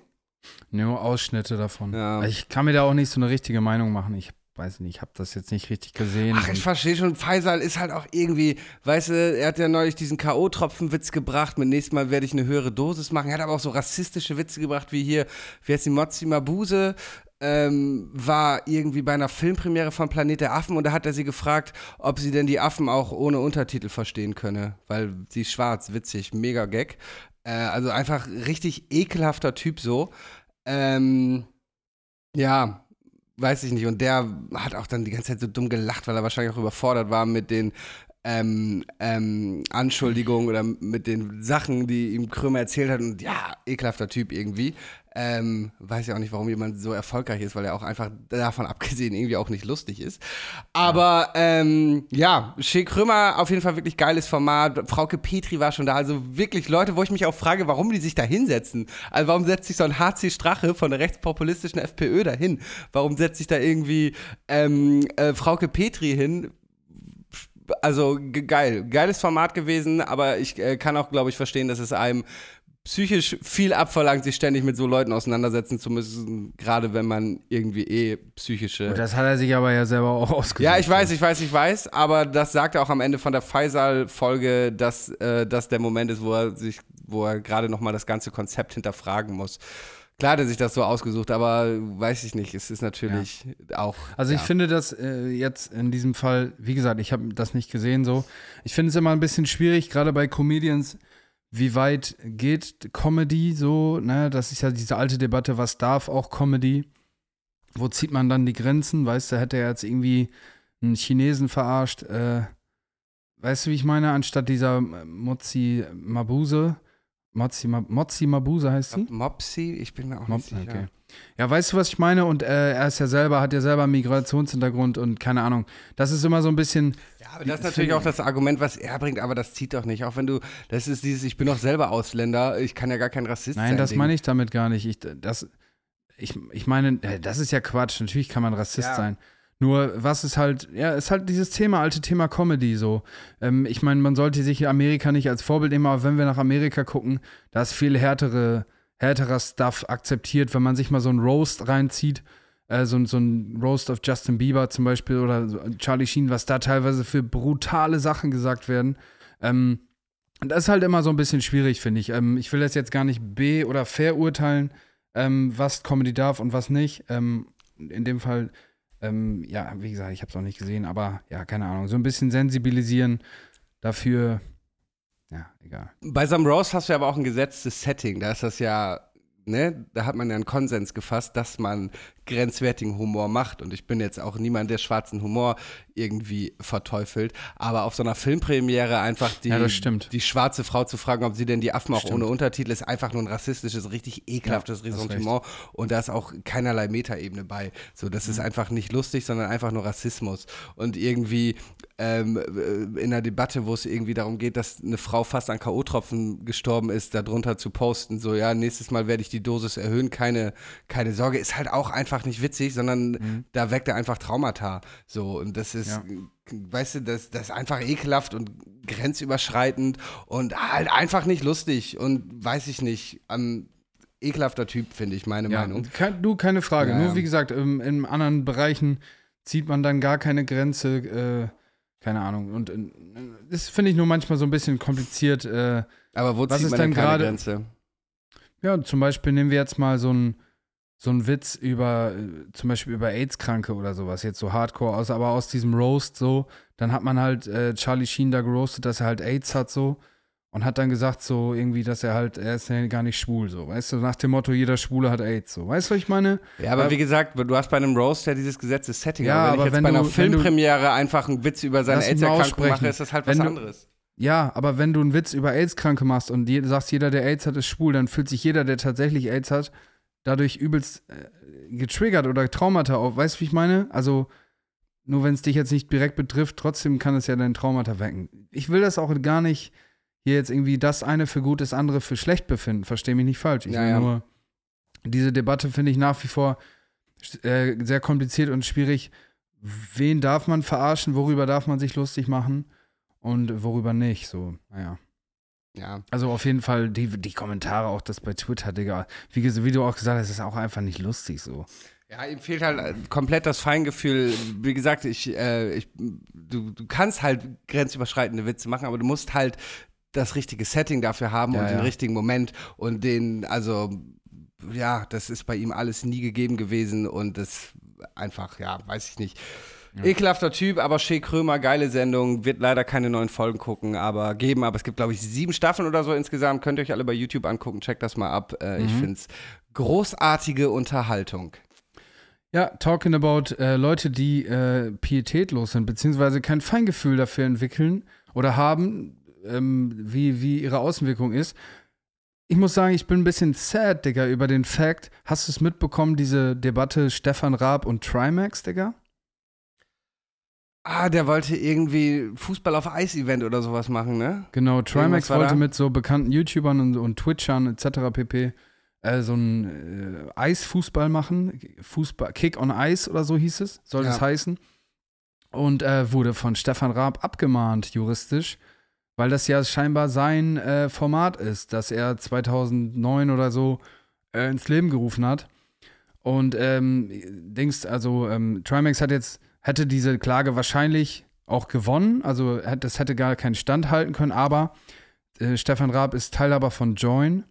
Nur Ausschnitte davon. Ja. Ich kann mir da auch nicht so eine richtige Meinung machen. Ich weiß nicht, ich habe das jetzt nicht richtig gesehen.
Ach, ich verstehe schon, Faisal ist halt auch irgendwie, weißt du, er hat ja neulich diesen K.O.-Tropfen-Witz gebracht, mit nächstem Mal werde ich eine höhere Dosis machen. Er hat aber auch so rassistische Witze gebracht, wie hier, wie heißt die Mozzi Mabuse, ähm, war irgendwie bei einer Filmpremiere von Planet der Affen und da hat er sie gefragt, ob sie denn die Affen auch ohne Untertitel verstehen könne, weil sie ist schwarz, witzig, mega Gag. Äh, also einfach richtig ekelhafter Typ so. Ähm, ja, weiß ich nicht. Und der hat auch dann die ganze Zeit so dumm gelacht, weil er wahrscheinlich auch überfordert war mit den ähm, ähm, Anschuldigungen oder mit den Sachen, die ihm Krömer erzählt hat. Und ja, ekelhafter Typ irgendwie. Ähm, weiß ja auch nicht, warum jemand so erfolgreich ist, weil er auch einfach davon abgesehen irgendwie auch nicht lustig ist. Aber ja, ähm, ja Shea Krömer auf jeden Fall wirklich geiles Format. Frauke Petri war schon da. Also wirklich Leute, wo ich mich auch frage, warum die sich da hinsetzen. Also warum setzt sich so ein HC Strache von der rechtspopulistischen FPÖ da hin? Warum setzt sich da irgendwie ähm, äh, Frauke Petri hin? also geil, geiles Format gewesen, aber ich äh, kann auch, glaube ich, verstehen, dass es einem psychisch viel abverlangt, sich ständig mit so Leuten auseinandersetzen zu müssen, gerade wenn man irgendwie eh psychische.
Das hat er sich aber ja selber auch ausgesucht.
Ja, ich weiß, ich weiß, ich weiß, aber das sagt er auch am Ende von der Faisal-Folge, dass äh, das der Moment ist, wo er sich, wo er gerade nochmal das ganze Konzept hinterfragen muss. Klar hat er sich das so ausgesucht, aber weiß ich nicht, es ist natürlich ja. auch.
Also ich finde das äh, jetzt in diesem Fall, wie gesagt, ich habe das nicht gesehen so. Ich finde es immer ein bisschen schwierig, gerade bei Comedians, wie weit geht Comedy so, ne? Das ist ja diese alte Debatte, was darf auch Comedy? Wo zieht man dann die Grenzen? Weißt du, hätte er jetzt irgendwie einen Chinesen verarscht, äh, weißt du, wie ich meine, anstatt dieser Mozi Mabuse, Mozi, Mozi Mabuse heißt sie?
Mopsi, ich bin mir auch Mop nicht sicher. Okay.
Ja, weißt du, was ich meine? Und äh, er ist ja selber, hat ja selber einen Migrationshintergrund und keine Ahnung. Das ist immer so ein bisschen.
Ja, aber das ist natürlich auch das Argument, was er bringt, aber das zieht doch nicht. Auch wenn du, das ist dieses, ich bin doch selber Ausländer, ich kann ja gar kein Rassist
Nein, sein. Nein, das meine ich damit gar nicht. Ich, das, ich, ich meine, äh, das ist ja Quatsch. Natürlich kann man Rassist ja. sein. Nur was ist halt, ja, ist halt dieses Thema, alte Thema Comedy so. Ähm, ich meine, man sollte sich Amerika nicht als Vorbild nehmen, aber wenn wir nach Amerika gucken, da ist viel härtere härterer Stuff akzeptiert, wenn man sich mal so ein Roast reinzieht, äh, so, so ein Roast of Justin Bieber zum Beispiel oder Charlie Sheen, was da teilweise für brutale Sachen gesagt werden. Ähm, das ist halt immer so ein bisschen schwierig, finde ich. Ähm, ich will das jetzt gar nicht be- oder verurteilen, ähm, was Comedy darf und was nicht. Ähm, in dem Fall, ähm, ja, wie gesagt, ich habe es auch nicht gesehen, aber ja, keine Ahnung. So ein bisschen sensibilisieren dafür, ja, egal.
Bei einem Roast hast du ja aber auch ein gesetztes Setting. Da ist das ja ne, da hat man ja einen Konsens gefasst, dass man grenzwertigen Humor macht. Und ich bin jetzt auch niemand, der schwarzen Humor irgendwie verteufelt. Aber auf so einer Filmpremiere einfach die,
Ja,
die schwarze Frau zu fragen, ob sie denn die Affen auch
Stimmt.
ohne Untertitel ist, einfach nur ein rassistisches, richtig ekelhaftes
Ja,
Ressentiment. Und da ist auch keinerlei Metaebene bei. So, das
Mhm.
ist einfach nicht lustig, sondern einfach nur Rassismus. Und irgendwie ähm, äh, in einer Debatte, wo es irgendwie darum geht, dass eine Frau fast an K.O.-Tropfen gestorben ist, darunter zu posten, so, ja, nächstes Mal werde ich die Dosis erhöhen, keine, keine Sorge, ist halt auch einfach nicht witzig, sondern da weckt er einfach Traumata. So, und das ist,
Mhm. Ja.
weißt du, das, das ist einfach ekelhaft und grenzüberschreitend und halt einfach nicht lustig und weiß ich nicht, ein ekelhafter Typ, finde ich, meine
Ja,
Meinung.
kein, du, keine Frage.
Ja,
Nur wie gesagt, im, in anderen Bereichen zieht man dann gar keine Grenze, äh, keine Ahnung. Und äh, das finde ich nur manchmal so ein bisschen kompliziert. Äh,
Aber wo zieht
ist
man denn keine
gerade-
Grenze?
ja, zum Beispiel nehmen wir jetzt mal so einen so einen Witz über, äh, zum Beispiel über AIDS-Kranke oder sowas, jetzt so hardcore aus, aber aus diesem Roast so, dann hat man halt äh, Charlie Sheen da geroastet, dass er halt AIDS hat so und hat dann gesagt so irgendwie, dass er halt, er ist ja gar nicht schwul so, weißt du, nach dem Motto, jeder Schwule hat AIDS so, weißt du, was ich meine?
Ja, aber
Weil-
wie gesagt, du hast bei einem Roast ja dieses Gesetzes-Setting.
Ja,
aber wenn
aber
ich jetzt
wenn
bei einer
du- wenn du-
Filmpremiere einfach einen Witz über seine AIDS-Erkrankung mache, ist das halt was
du-
anderes.
Ja, aber wenn du einen Witz über AIDS-Kranke machst und sagst, jeder, der AIDS hat, ist schwul, dann fühlt sich jeder, der tatsächlich AIDS hat, dadurch übelst äh, getriggert oder Traumata auf. Weißt du, wie ich meine? Also, nur wenn es dich jetzt nicht direkt betrifft, trotzdem kann es ja dein Traumata wecken. Ich will das auch gar nicht hier jetzt irgendwie das eine für gut, das andere für schlecht befinden. Versteh mich nicht falsch. Ich
Ja,
will
ja.
nur, diese Debatte finde ich nach wie vor äh, sehr kompliziert und schwierig. Wen darf man verarschen? Worüber darf man sich lustig machen? Und worüber nicht? So, naja.
Ja.
Also auf jeden Fall die, die Kommentare, auch das bei Twitter, Digga. Wie, wie du auch gesagt hast, ist auch einfach nicht lustig so.
Ja, ihm fehlt halt äh, komplett das Feingefühl. Wie gesagt, ich, äh, ich, du, du kannst halt grenzüberschreitende Witze machen, aber du musst halt das richtige Setting dafür haben
Ja,
und den
ja.
richtigen Moment und den, also, ja, das ist bei ihm alles nie gegeben gewesen und das einfach, ja, weiß ich nicht. Ekelhafter Typ, aber Shea Krömer, geile Sendung, wird leider keine neuen Folgen gucken, aber geben, aber es gibt, glaube ich, sieben Staffeln oder so insgesamt, könnt ihr euch alle bei YouTube angucken, checkt das mal ab. Äh, Ich
Mhm.
finde es großartige Unterhaltung.
Ja, talking about äh, Leute, die äh, pietätlos sind, beziehungsweise kein Feingefühl dafür entwickeln oder haben, ähm, wie, wie ihre Außenwirkung ist. Ich muss sagen, ich bin ein bisschen sad, Digga, über den Fact. Hast du es mitbekommen, diese Debatte Stefan Raab und Trimax, Digga?
Ah, der wollte irgendwie Fußball auf Eis-Event oder sowas machen, ne?
Genau, Trimax wollte
da?
mit so bekannten YouTubern und, und Twitchern etc. pp. Äh, so ein äh, Eisfußball machen. Fußball, Kick on Ice oder so hieß es, soll
Ja.
das heißen. Und äh, wurde von Stefan Raab abgemahnt, juristisch, weil das ja scheinbar sein äh, Format ist, das er 2009 oder so äh, ins Leben gerufen hat. Und ähm, Dings, also ähm, Trimax hat jetzt, hätte diese Klage wahrscheinlich auch gewonnen, also das hätte gar keinen Stand halten können, aber äh, Stefan Raab ist Teilhaber von Join.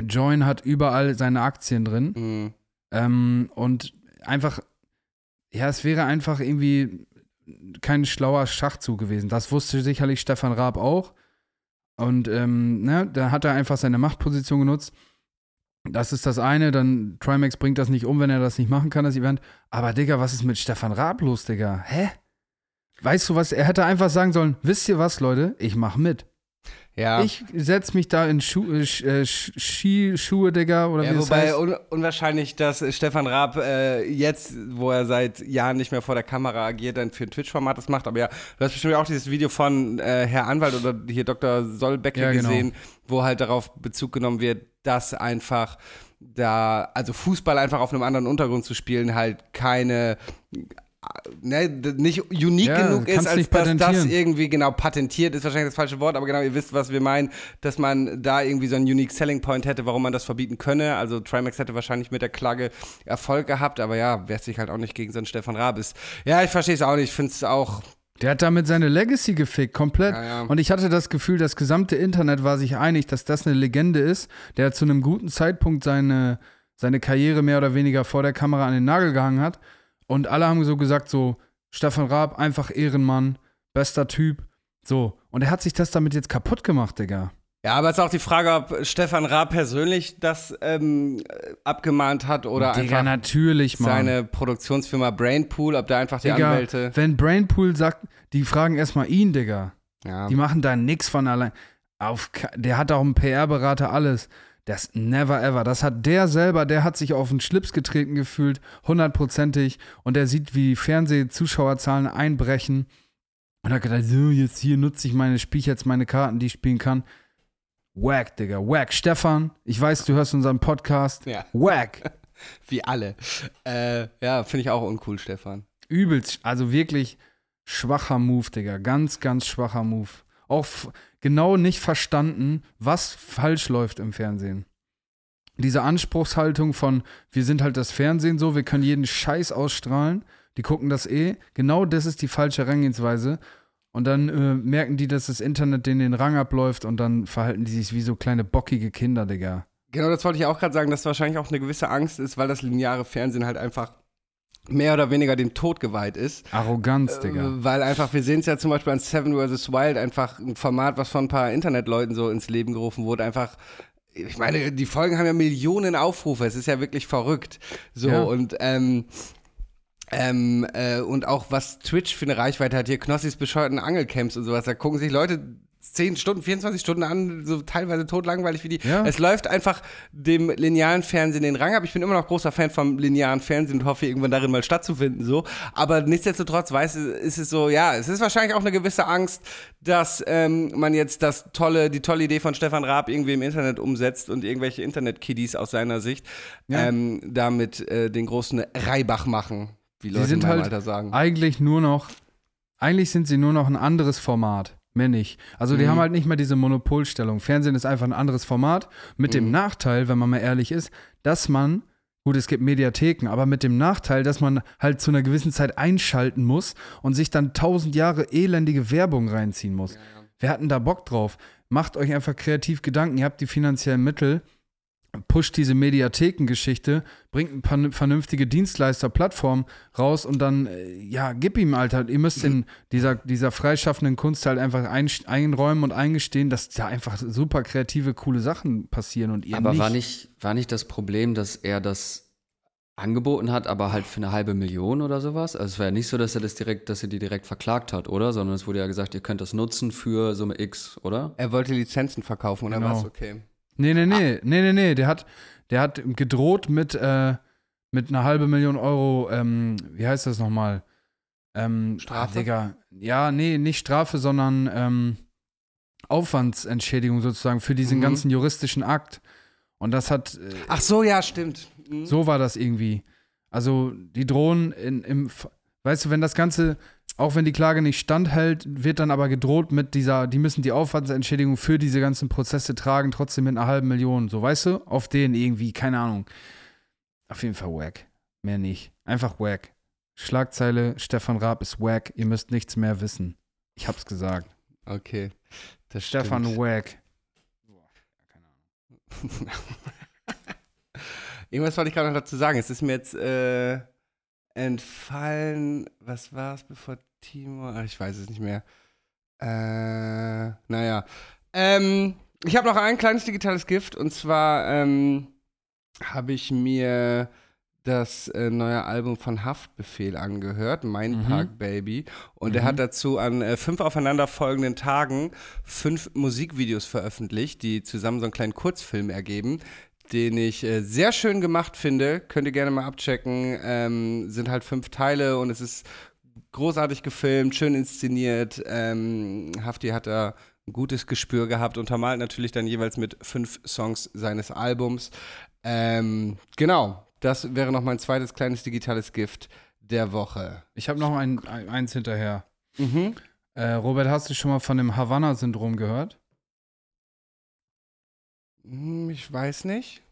Join hat überall seine Aktien drin.
Mhm.
Ähm, und einfach, ja, es wäre einfach irgendwie kein schlauer Schachzug gewesen. Das wusste sicherlich Stefan Raab auch. Und ähm, ne, da hat er einfach seine Machtposition genutzt. Das ist das eine, dann Trimax bringt das nicht um, wenn er das nicht machen kann, das Event. Aber Digga, was ist mit Stefan Raab los, Digga? Hä? Weißt du was? Er hätte einfach sagen sollen, wisst ihr was, Leute? Ich mach mit.
Ja.
Ich setz mich da in Schu äh, Sch- äh, Sch- Skischuhe, Digga, oder
ja,
wie das
wobei
heißt.
un unwahrscheinlich, dass Stefan Raab äh, jetzt, wo er seit Jahren nicht mehr vor der Kamera agiert, dann für ein Twitch-Format das macht. Aber ja, du hast bestimmt auch dieses Video von äh, Herr Anwalt oder hier Dr. Solbecke
Ja, genau.
gesehen, wo halt darauf Bezug genommen wird, dass einfach da, also Fußball einfach auf einem anderen Untergrund zu spielen, halt keine ne, nicht unique
Ja,
genug ist, als dass das irgendwie genau patentiert ist wahrscheinlich das falsche Wort, aber genau, ihr wisst, was wir meinen, dass man da irgendwie so einen unique selling point hätte, warum man das verbieten könne. Also Trimax hätte wahrscheinlich mit der Klage Erfolg gehabt, aber ja, wehrt sich halt auch nicht gegen so einen Stefan Raab ist. Ja, ich verstehe es auch nicht, ich finde es auch,
Der hat damit seine Legacy gefickt, komplett.
Ja, ja.
Und ich hatte das Gefühl, das gesamte Internet war sich einig, dass das eine Legende ist, der zu einem guten Zeitpunkt seine, seine Karriere mehr oder weniger vor der Kamera an den Nagel gehangen hat. Und alle haben so gesagt, so, Stefan Raab, einfach Ehrenmann, bester Typ. So. Und er hat sich das damit jetzt kaputt gemacht, Digga.
Ja, aber es ist auch die Frage, ob Stefan Raab persönlich das ähm, abgemahnt hat oder
Digga,
einfach
natürlich, Mann.
seine Produktionsfirma Brainpool, ob da einfach die
Digga,
Anwälte.
wenn Brainpool sagt, die fragen erstmal ihn, Digga.
Ja.
Die machen da nix von allein. Auf, der hat auch einen PR-Berater, alles. Das never ever. Das hat der selber, der hat sich auf den Schlips getreten gefühlt, hundertprozentig. Und der sieht, wie Fernsehzuschauerzahlen einbrechen. Und hat gedacht, so, jetzt hier nutze ich meine, spiele ich jetzt meine Karten, die ich spielen kann. Wack, Digga, wack. Stefan, ich weiß, du hörst unseren Podcast.
Ja.
Wack. [laughs]
Wie alle. Äh, ja, finde ich auch uncool, Stefan.
Übelst, also wirklich schwacher Move, Digga. Ganz, ganz schwacher Move. Auch genau nicht verstanden, was falsch läuft im Fernsehen. Diese Anspruchshaltung von, wir sind halt das Fernsehen so, wir können jeden Scheiß ausstrahlen, die gucken das eh. Genau das ist die falsche Herangehensweise. Und dann äh, merken die, dass das Internet denen den Rang abläuft und dann verhalten die sich wie so kleine bockige Kinder, Digga.
Genau, das wollte ich auch gerade sagen, dass wahrscheinlich auch eine gewisse Angst ist, weil das lineare Fernsehen halt einfach mehr oder weniger dem Tod geweiht ist.
Arroganz, Digga.
Äh, Weil einfach, wir sehen es ja zum Beispiel an Seven vs. Wild, einfach ein Format, was von ein paar Internetleuten so ins Leben gerufen wurde, einfach. Ich meine, die Folgen haben ja Millionen Aufrufe, es ist ja wirklich verrückt. So,
Ja.
und ähm, ähm, äh, und auch was Twitch für eine Reichweite hat, hier Knossis bescheuerten Angelcamps und sowas, da gucken sich Leute 10 Stunden, 24 Stunden an, so teilweise totlangweilig wie die.
Ja.
Es läuft einfach dem linearen Fernsehen den Rang ab. Ich bin immer noch großer Fan vom linearen Fernsehen und hoffe, irgendwann darin mal stattzufinden, so. Aber nichtsdestotrotz weiß, ist es so, ja, es ist wahrscheinlich auch eine gewisse Angst, dass ähm, man jetzt das tolle, die tolle Idee von Stefan Raab irgendwie im Internet umsetzt und irgendwelche Internet-Kiddies aus seiner Sicht
Ja.
ähm, damit äh, den großen Reibach machen, wie Leute
Sie sind halt
Alter sagen.
eigentlich nur noch, eigentlich sind sie nur noch ein anderes Format. Mehr nicht. Also die
Mhm.
haben halt nicht mehr diese Monopolstellung. Fernsehen ist einfach ein anderes Format. Mit dem
Mhm.
Nachteil, wenn man mal ehrlich ist, dass man, gut, es gibt Mediatheken, aber mit dem Nachteil, dass man halt zu einer gewissen Zeit einschalten muss und sich dann tausend Jahre elendige Werbung reinziehen muss. Wir hatten da Bock drauf. Macht euch einfach kreativ Gedanken. Ihr habt die finanziellen Mittel. Pusht diese Mediathekengeschichte, bringt ein paar vernünftige Dienstleister-Plattform raus und dann, äh, ja, gib ihm, Alter. Ihr müsst in dieser, dieser freischaffenden Kunst halt einfach ein, einräumen und eingestehen, dass da einfach super kreative, coole Sachen passieren und ihr
Aber
nicht.
war nicht, war nicht das Problem, dass er das angeboten hat, aber halt für eine halbe Million oder sowas? Also es war ja nicht so, dass er das direkt, dass er die direkt verklagt hat, oder? Sondern es wurde ja gesagt, ihr könnt das nutzen für Summe X, oder?
Er wollte Lizenzen verkaufen und dann
Genau.
war es okay.
Nee, nee, nee, nee, nee, nee. Der hat, der hat gedroht mit, äh, mit einer halben Million Euro, ähm, wie heißt das nochmal? Ähm,
Strafe?
Digga. Ja, nee, nicht Strafe, sondern ähm, Aufwandsentschädigung sozusagen für diesen
Mhm.
ganzen juristischen Akt. Und das hat, äh,
Ach so, ja, stimmt. Mhm.
so war das irgendwie. Also die drohen in, im, weißt du, wenn das Ganze, auch wenn die Klage nicht standhält, wird dann aber gedroht mit dieser, die müssen die Aufwandsentschädigung für diese ganzen Prozesse tragen, trotzdem mit einer halben Million. So, weißt du, auf den irgendwie, keine Ahnung. Auf jeden Fall wack. Mehr nicht. Einfach wack. Schlagzeile, Stefan Raab ist wack, ihr müsst nichts mehr wissen. Ich hab's gesagt.
Okay. Das
Stefan
stimmt.
wack. [laughs]
Irgendwas wollte ich gerade noch dazu sagen. Es ist mir jetzt äh, entfallen. Was war es bevor Timo? Ach, ich weiß es nicht mehr. Äh, naja. Ähm, ich habe noch ein kleines digitales Gift und zwar ähm, habe ich mir das äh, neue Album von Haftbefehl angehört, Mein
Mhm.
Park Baby. Und er
Mhm.
hat dazu an äh, fünf aufeinanderfolgenden Tagen fünf Musikvideos veröffentlicht, die zusammen so einen kleinen Kurzfilm ergeben, den ich äh, sehr schön gemacht finde. Könnt ihr gerne mal abchecken. Ähm, sind halt fünf Teile und es ist großartig gefilmt, schön inszeniert. Ähm, Hafti hat da ein gutes Gespür gehabt, untermalt natürlich dann jeweils mit fünf Songs seines Albums. Ähm, genau, das wäre noch mein zweites kleines digitales Gift der Woche.
Ich habe noch ein, ein, eins hinterher.
Mhm.
Äh, Robert, hast du schon mal von dem Havanna-Syndrom gehört?
Hm, Ich weiß nicht.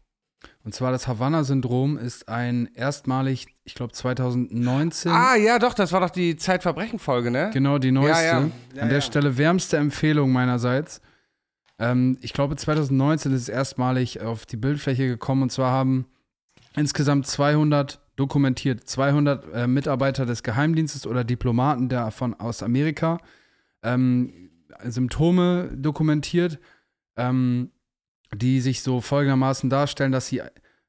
Und zwar das Havanna-Syndrom ist ein erstmalig, ich glaube 2019,
Ah, ja, doch, das war doch die Zeitverbrechen-Folge, ne?
genau die neueste.
Ja, ja. Ja,
An der. Stelle wärmste Empfehlung meinerseits. Ähm, ich glaube 2019 ist es erstmalig auf die Bildfläche gekommen und zwar haben insgesamt 200 dokumentiert, 200 äh, Mitarbeiter des Geheimdienstes oder Diplomaten der von aus Amerika ähm, Symptome dokumentiert. ähm, die sich so folgendermaßen darstellen, dass sie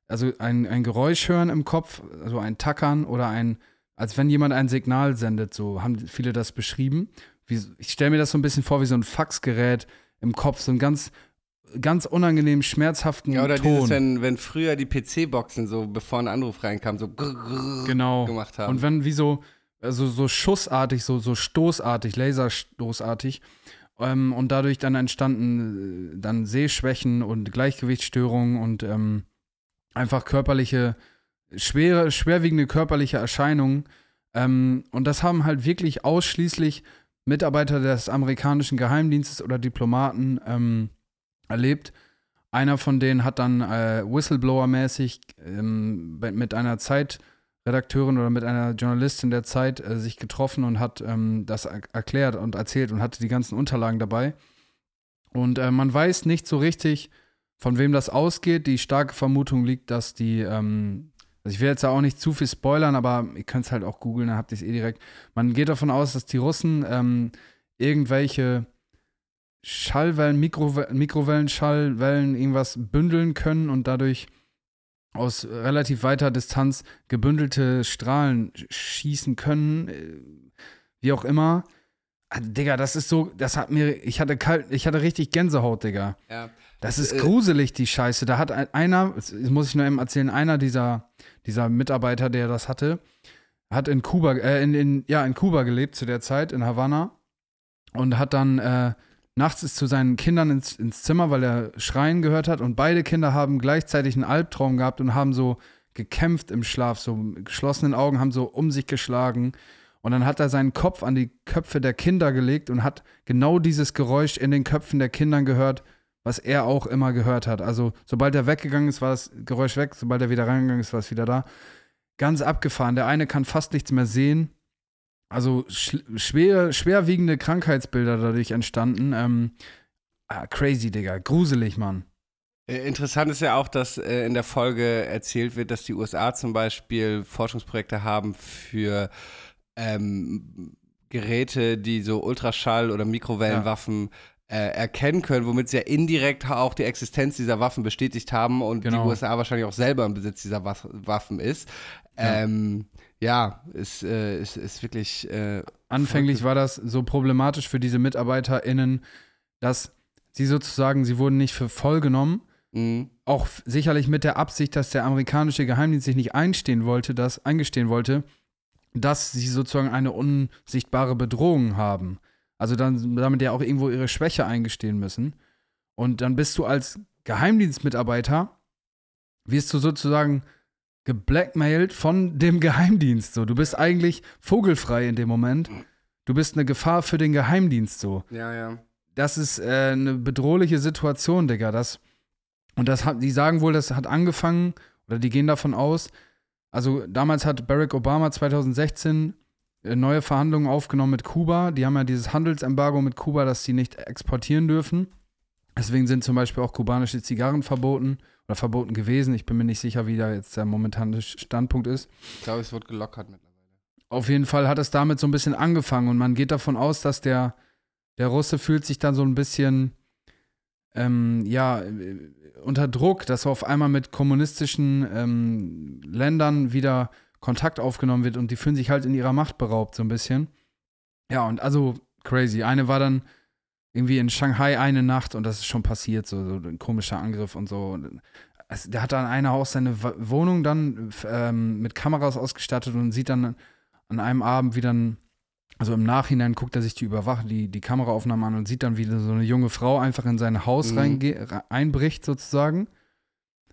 also ein, ein Geräusch hören im Kopf, also ein Tackern oder ein, als wenn jemand ein Signal sendet, so haben viele das beschrieben. Wie, ich stelle mir das so ein bisschen vor wie so ein Faxgerät im Kopf, so ein ganz, ganz unangenehm schmerzhaften
Ja, oder
Ton.
dieses, wenn, wenn früher die PC-Boxen so, bevor ein Anruf reinkam, so
genau.
gemacht haben.
Und wenn wie so, also so schussartig, so, so stoßartig, laserstoßartig. Ähm, und dadurch dann entstanden äh, dann Sehschwächen und Gleichgewichtsstörungen und ähm, einfach körperliche, schwere, schwerwiegende körperliche Erscheinungen. Ähm, und das haben halt wirklich ausschließlich Mitarbeiter des amerikanischen Geheimdienstes oder Diplomaten ähm, erlebt. Einer von denen hat dann äh, Whistleblower-mäßig ähm, mit einer Zeitredakteurin oder mit einer Journalistin der Zeit äh, sich getroffen und hat ähm, das er erklärt und erzählt und hatte die ganzen Unterlagen dabei. Und äh, man weiß nicht so richtig, von wem das ausgeht. Die starke Vermutung liegt, dass die, ähm, also ich will jetzt ja auch nicht zu viel spoilern, aber ihr könnt es halt auch googeln, dann habt ihr es eh direkt. Man geht davon aus, dass die Russen ähm, irgendwelche Schallwellen, Mikrowe Mikrowellen, Schallwellen, irgendwas bündeln können und dadurch aus relativ weiter Distanz gebündelte Strahlen sch- schießen können, äh, wie auch immer. Ah, Digga, das ist so, das hat mir, ich hatte kalt, ich hatte richtig Gänsehaut, Digga.
ja.
Das ist
äh,
gruselig, die Scheiße. Da hat ein- einer, das muss ich nur eben erzählen, einer dieser, dieser Mitarbeiter, der das hatte, hat in Kuba, äh, in, in, ja, in Kuba gelebt zu der Zeit, in Havanna. Und hat dann äh, nachts ist zu seinen Kindern ins, ins Zimmer, weil er Schreien gehört hat. Und beide Kinder haben gleichzeitig einen Albtraum gehabt und haben so gekämpft im Schlaf, so mit geschlossenen Augen, haben so um sich geschlagen. Und dann hat er seinen Kopf an die Köpfe der Kinder gelegt und hat genau dieses Geräusch in den Köpfen der Kindern gehört, was er auch immer gehört hat. Also, sobald er weggegangen ist, war das Geräusch weg, sobald er wieder reingegangen ist, war es wieder da. Ganz abgefahren. Der eine kann fast nichts mehr sehen. Also sch schwer, schwerwiegende Krankheitsbilder dadurch entstanden. Ähm, ah, crazy, Digga. Gruselig, Mann.
Äh, Interessant ist ja auch, dass äh, in der Folge erzählt wird, dass die USA zum Beispiel Forschungsprojekte haben für ähm, Geräte, die so Ultraschall- oder Mikrowellenwaffen äh, erkennen können, womit sie ja indirekt auch die Existenz dieser Waffen bestätigt haben und
Genau.
die USA wahrscheinlich auch selber im Besitz dieser Waff Waffen ist.
Ja.
Ähm, ja, ist, äh, ist, ist wirklich äh,
Anfänglich war das so problematisch für diese MitarbeiterInnen, dass sie sozusagen, sie wurden nicht für voll genommen.
mh,
Auch sicherlich mit der Absicht, dass der amerikanische Geheimdienst sich nicht einstehen wollte, dass, eingestehen wollte, dass sie sozusagen eine unsichtbare Bedrohung haben. Also dann damit ja auch irgendwo ihre Schwäche eingestehen müssen. Und dann bist du als Geheimdienstmitarbeiter, wirst du sozusagen geblackmailt von dem [laughs] Geheimdienst. So, du bist eigentlich vogelfrei in dem Moment. Du bist eine Gefahr für den Geheimdienst so
ja, ja.
das ist äh, eine bedrohliche Situation, Digga. Das, und das hat, die sagen wohl, das hat angefangen, oder die gehen davon aus, also damals hat Barack Obama 2016 äh, neue Verhandlungen aufgenommen mit Kuba. Die haben ja dieses Handelsembargo mit Kuba, dass sie nicht exportieren dürfen. Deswegen sind zum Beispiel auch kubanische Zigarren verboten oder verboten gewesen. Ich bin mir nicht sicher, wie da jetzt der momentane Standpunkt ist.
Ich glaube, es wird gelockert mittlerweile.
Auf jeden Fall hat es damit so ein bisschen angefangen und man geht davon aus, dass der, der Russe fühlt sich dann so ein bisschen ähm, ja, äh, unter Druck, dass auf einmal mit kommunistischen ähm, Ländern wieder Kontakt aufgenommen wird und die fühlen sich halt in ihrer Macht beraubt, so ein bisschen. Ja, und also crazy. Eine war dann irgendwie in Shanghai eine Nacht und das ist schon passiert, so, so ein komischer Angriff und so. Und es, der hat dann einer auch seine Wohnung dann ähm, mit Kameras ausgestattet und sieht dann an einem Abend, wie dann, also im Nachhinein guckt er sich die Überwach die, die Kameraaufnahmen an und sieht dann, wie so eine junge Frau einfach in sein Haus
Mhm.
einbricht, sozusagen.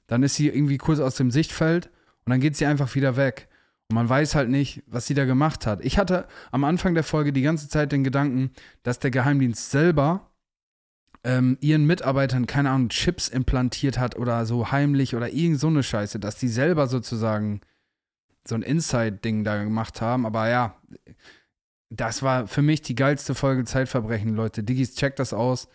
Dann ist sie irgendwie kurz aus dem Sichtfeld und dann geht sie einfach wieder weg. Man weiß halt nicht, was sie da gemacht hat. Ich hatte am Anfang der Folge die ganze Zeit den Gedanken, dass der Geheimdienst selber ähm, ihren Mitarbeitern, keine Ahnung, Chips implantiert hat oder so heimlich oder irgend so eine Scheiße, dass die selber sozusagen so ein Inside-Ding da gemacht haben. Aber ja, das war für mich die geilste Folge Zeitverbrechen, Leute. Diggis, checkt das aus.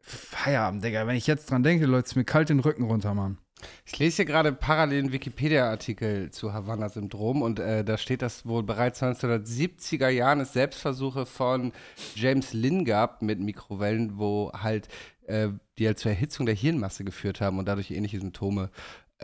Feierabend, Digga. Wenn ich jetzt dran denke, Leute, ist mir kalt den Rücken runter, Mann.
Ich lese hier gerade parallel einen Wikipedia-Artikel zu Havanna-Syndrom und äh, da steht, dass wohl bereits 1970er Jahren es Selbstversuche von James Lynn gab mit Mikrowellen, wo halt äh, die halt zur Erhitzung der Hirnmasse geführt haben und dadurch ähnliche Symptome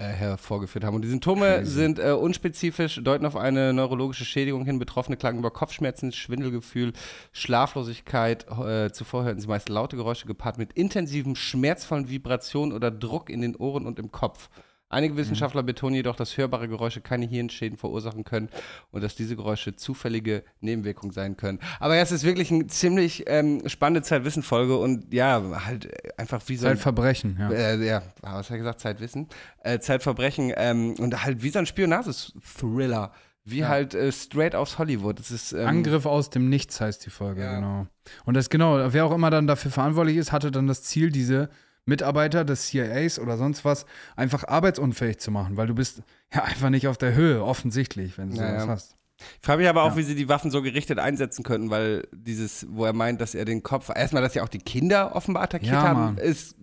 hervorgeführt haben. Und die Symptome sind äh, unspezifisch, deuten auf eine neurologische Schädigung hin. Betroffene klagen über Kopfschmerzen, Schwindelgefühl, Schlaflosigkeit. Äh, zuvor hörten sie meist laute Geräusche gepaart mit intensiven, schmerzvollen Vibrationen oder Druck in den Ohren und im Kopf. Einige Wissenschaftler betonen jedoch, dass hörbare Geräusche keine Hirnschäden verursachen können und dass diese Geräusche zufällige Nebenwirkungen sein können. Aber ja, es ist wirklich eine ziemlich ähm, spannende Zeitwissen-Folge und ja, halt einfach wie so ein
Zeitverbrechen, ja.
äh, ja, was hat er gesagt? Zeitwissen. Äh, Zeitverbrechen ähm, und halt wie so ein Spionages-Thriller. Wie
Ja.
halt äh, straight aus Hollywood. Das ist, ähm,
Angriff aus dem Nichts heißt die Folge,
Ja.
genau. Und das genau, wer auch immer dann dafür verantwortlich ist, hatte dann das Ziel, diese Mitarbeiter des CIAs oder sonst was einfach arbeitsunfähig zu machen, weil du bist ja einfach nicht auf der Höhe, offensichtlich, wenn du sowas
ja.
hast.
Ich frage mich aber auch,
Ja.
wie sie die Waffen so gerichtet einsetzen könnten, weil dieses, wo er meint, dass er den Kopf, erstmal, dass ja auch die Kinder offenbar attackiert
Ja,
haben,
Mann.
ist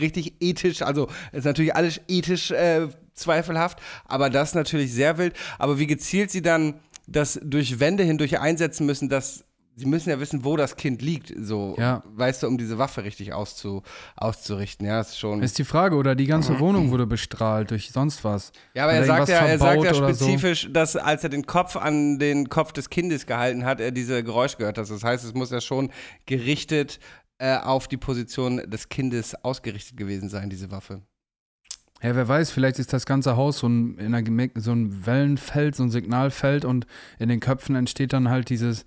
richtig ethisch, also ist natürlich alles ethisch äh, zweifelhaft, aber das ist natürlich sehr wild. Aber wie gezielt sie dann das durch Wände hindurch einsetzen müssen, dass sie müssen ja wissen, wo das Kind liegt, so,
Ja.
weißt du, um diese Waffe richtig auszu, auszurichten. Ja, ist schon.
Ist die Frage, oder die ganze Wohnung wurde bestrahlt durch sonst was.
Ja, aber er sagt ja, er sagt ja
oder so.
spezifisch, dass als er den Kopf an den Kopf des Kindes gehalten hat, er diese Geräusche gehört hat. Das heißt, es muss ja schon gerichtet äh, auf die Position des Kindes ausgerichtet gewesen sein, diese Waffe.
Ja, wer weiß, vielleicht ist das ganze Haus so ein, Energie- so ein Wellenfeld, so ein Signalfeld und in den Köpfen entsteht dann halt dieses,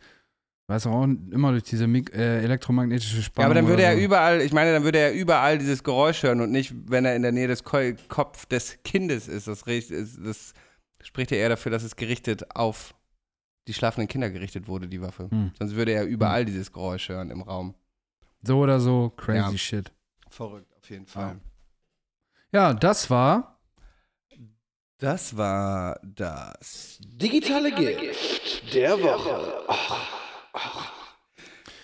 weiß auch immer durch diese Mik äh, elektromagnetische Spannung.
Ja, aber dann würde er
so.
überall, ich meine, dann würde er überall dieses Geräusch hören und nicht, wenn er in der Nähe des Ko Kopf des Kindes ist. Das, das spricht ja eher dafür, dass es gerichtet auf die schlafenden Kinder gerichtet wurde, die Waffe.
Hm.
Sonst würde er überall dieses Geräusch hören im Raum.
So oder so, crazy
Ja.
shit.
Verrückt, auf jeden Fall.
Ja, das war
Das war das
Digitale Gift der Woche.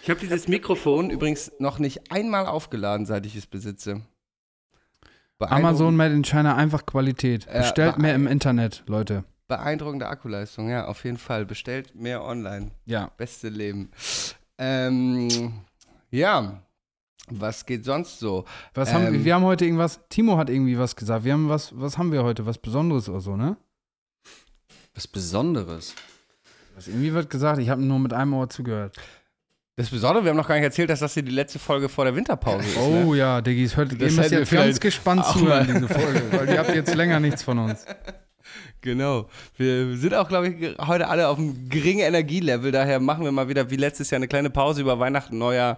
Ich habe dieses Mikrofon übrigens noch nicht einmal aufgeladen, seit ich es besitze.
Amazon Made in China einfach Qualität. Bestellt
bei-
mehr im Internet, Leute.
Beeindruckende Akkuleistung, ja, auf jeden Fall. Bestellt mehr online.
Ja.
Beste Leben. Ähm, ja, was geht sonst so?
Was haben,
Ähm.
wir haben heute irgendwas, Timo hat irgendwie was gesagt. Wir haben was, was haben wir heute? Was Besonderes oder so, ne?
Was Besonderes.
Was irgendwie wird gesagt, ich habe nur mit einem Ohr zugehört.
Das Besondere, wir haben noch gar nicht erzählt, dass das hier die letzte Folge vor der Winterpause ist. Ne?
Oh ja, Diggis, hört, ihr müsst jetzt ganz gespannt zuhören, diese Folge, weil ihr habt jetzt länger nichts von uns. [laughs]
Genau. Wir sind auch, glaube ich, heute alle auf einem geringen Energielevel. Daher machen wir mal wieder wie letztes Jahr eine kleine Pause über Weihnachten, Neujahr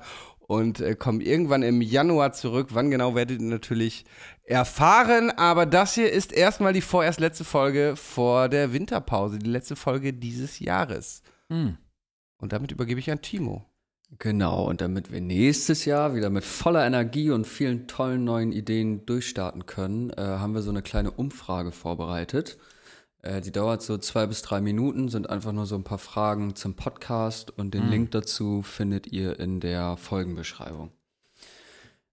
und äh, kommen irgendwann im Januar zurück. Wann genau werdet ihr natürlich erfahren. Aber das hier ist erstmal die vorerst letzte Folge vor der Winterpause. Die letzte Folge dieses Jahres.
Hm.
Und damit übergebe ich an Timo.
Genau, und damit wir nächstes Jahr wieder mit voller Energie und vielen tollen neuen Ideen durchstarten können, äh, haben wir so eine kleine Umfrage vorbereitet. Äh, die dauert so zwei bis drei Minuten, sind einfach nur so ein paar Fragen zum Podcast und den Link dazu findet ihr in der Folgenbeschreibung.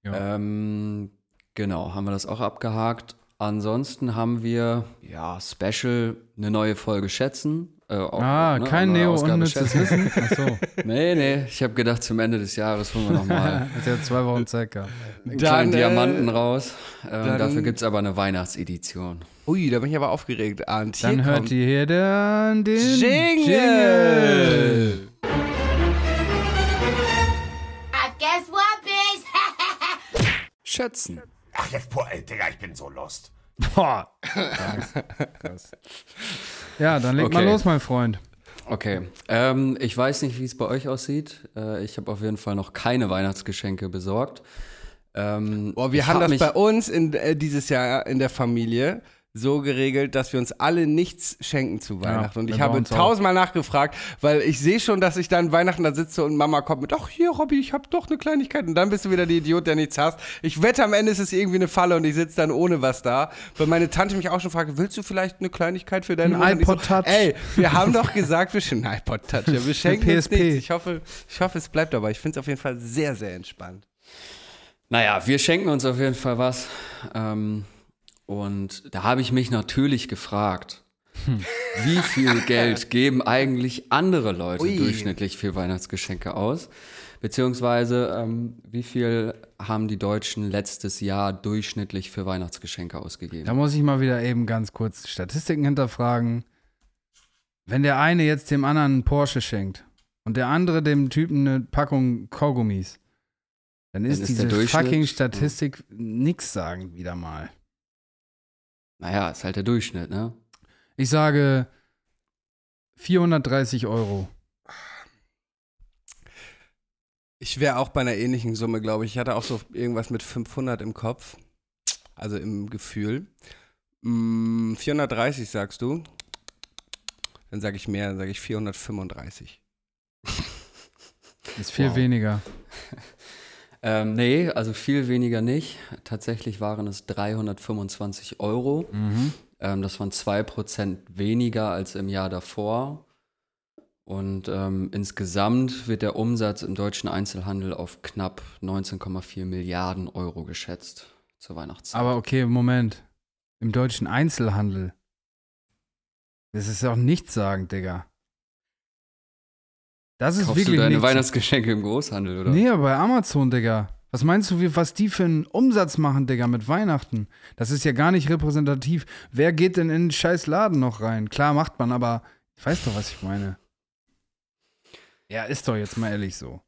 Ja.
Ähm, genau, haben wir das auch abgehakt. Ansonsten haben wir, ja, Special, eine neue Folge schätzen. Äh, auch,
ah,
ne,
kein Neo unnützes
schätzen.
Wissen. [laughs] Achso,
Nee, nee, ich habe gedacht, zum Ende des Jahres holen wir nochmal [laughs]
ist ja zwei Wochen Zeit gehabt.
Dann,
kleinen
äh,
Diamanten raus. Ähm,
dann-
dafür gibt es aber eine Weihnachtsedition.
Ui, da bin ich aber aufgeregt. Arndt, hier
Dann hört
kommt
ihr hier den, den
Jingle.
Guess what, bitch? [laughs]
Schätzen.
Ach, jetzt, boah, ey, Digga, ich bin so lost.
Boah. Krass. Krass. Ja, dann leg mal
Okay.
los, mein Freund.
Okay, ähm, ich weiß nicht, wie es bei euch aussieht. Äh, ich habe auf jeden Fall noch keine Weihnachtsgeschenke besorgt. Ähm,
Boah, wir haben
hab
das bei uns in, äh, dieses Jahr in der Familie so geregelt, dass wir uns alle nichts schenken zu Weihnachten. und ich habe tausendmal nachgefragt, weil ich sehe schon, dass ich dann Weihnachten da sitze und Mama kommt mit, ach hier, Robby, ich habe doch eine Kleinigkeit. Und dann bist du wieder der Idiot, der nichts hast. Ich wette, am Ende ist es irgendwie eine Falle und ich sitze dann ohne was da. Weil meine Tante mich auch schon fragt, willst du vielleicht eine Kleinigkeit für deine
Ein iPod Touch.
Ey, wir haben doch gesagt, wir schenken ein iPod Touch. Ja, wir schenken uns
PSP.
nichts. Ich hoffe, ich hoffe, es bleibt dabei. Ich finde es auf jeden Fall sehr, sehr entspannt.
Naja, wir schenken uns auf jeden Fall was. Ähm, und da habe ich mich natürlich gefragt,
Hm.
wie viel [laughs] Geld geben eigentlich andere Leute
Ui.
durchschnittlich für Weihnachtsgeschenke aus? Beziehungsweise, ähm, wie viel haben die Deutschen letztes Jahr durchschnittlich für Weihnachtsgeschenke ausgegeben?
Da muss ich mal wieder eben ganz kurz Statistiken hinterfragen. Wenn der eine jetzt dem anderen einen Porsche schenkt und der andere dem Typen eine Packung Kaugummis, dann ist,
ist
diese fucking Statistik nix sagen wieder mal.
Naja, ist halt der Durchschnitt, ne?
Ich sage 430 Euro.
Ich wäre auch bei einer ähnlichen Summe, glaube ich. Ich hatte auch so irgendwas mit 500 im Kopf. Also im Gefühl. Mm, 430 sagst du. Dann sage ich mehr, dann sage ich 435. [laughs]
Ist viel
Wow.
weniger. [laughs]
Ähm, nee, also viel weniger nicht. Tatsächlich waren es 325 Euro.
Mhm.
Ähm, das waren 2% weniger als im Jahr davor. Und ähm, insgesamt wird der Umsatz im deutschen Einzelhandel auf knapp 19,4 Milliarden Euro geschätzt zur Weihnachtszeit.
Aber okay, Moment. Im deutschen Einzelhandel. Das ist auch nichtssagend, Digga. Das ist
Kaufst du
wirklich
deine
nichts-
Weihnachtsgeschenke im Großhandel, oder?
Nee, aber bei Amazon, Digga. Was meinst du, wie, was die für einen Umsatz machen, Digga, mit Weihnachten? Das ist ja gar nicht repräsentativ. Wer geht denn in den scheiß Laden noch rein? Klar macht man, aber ich weiß doch, was ich meine. Ja, ist doch jetzt mal ehrlich so.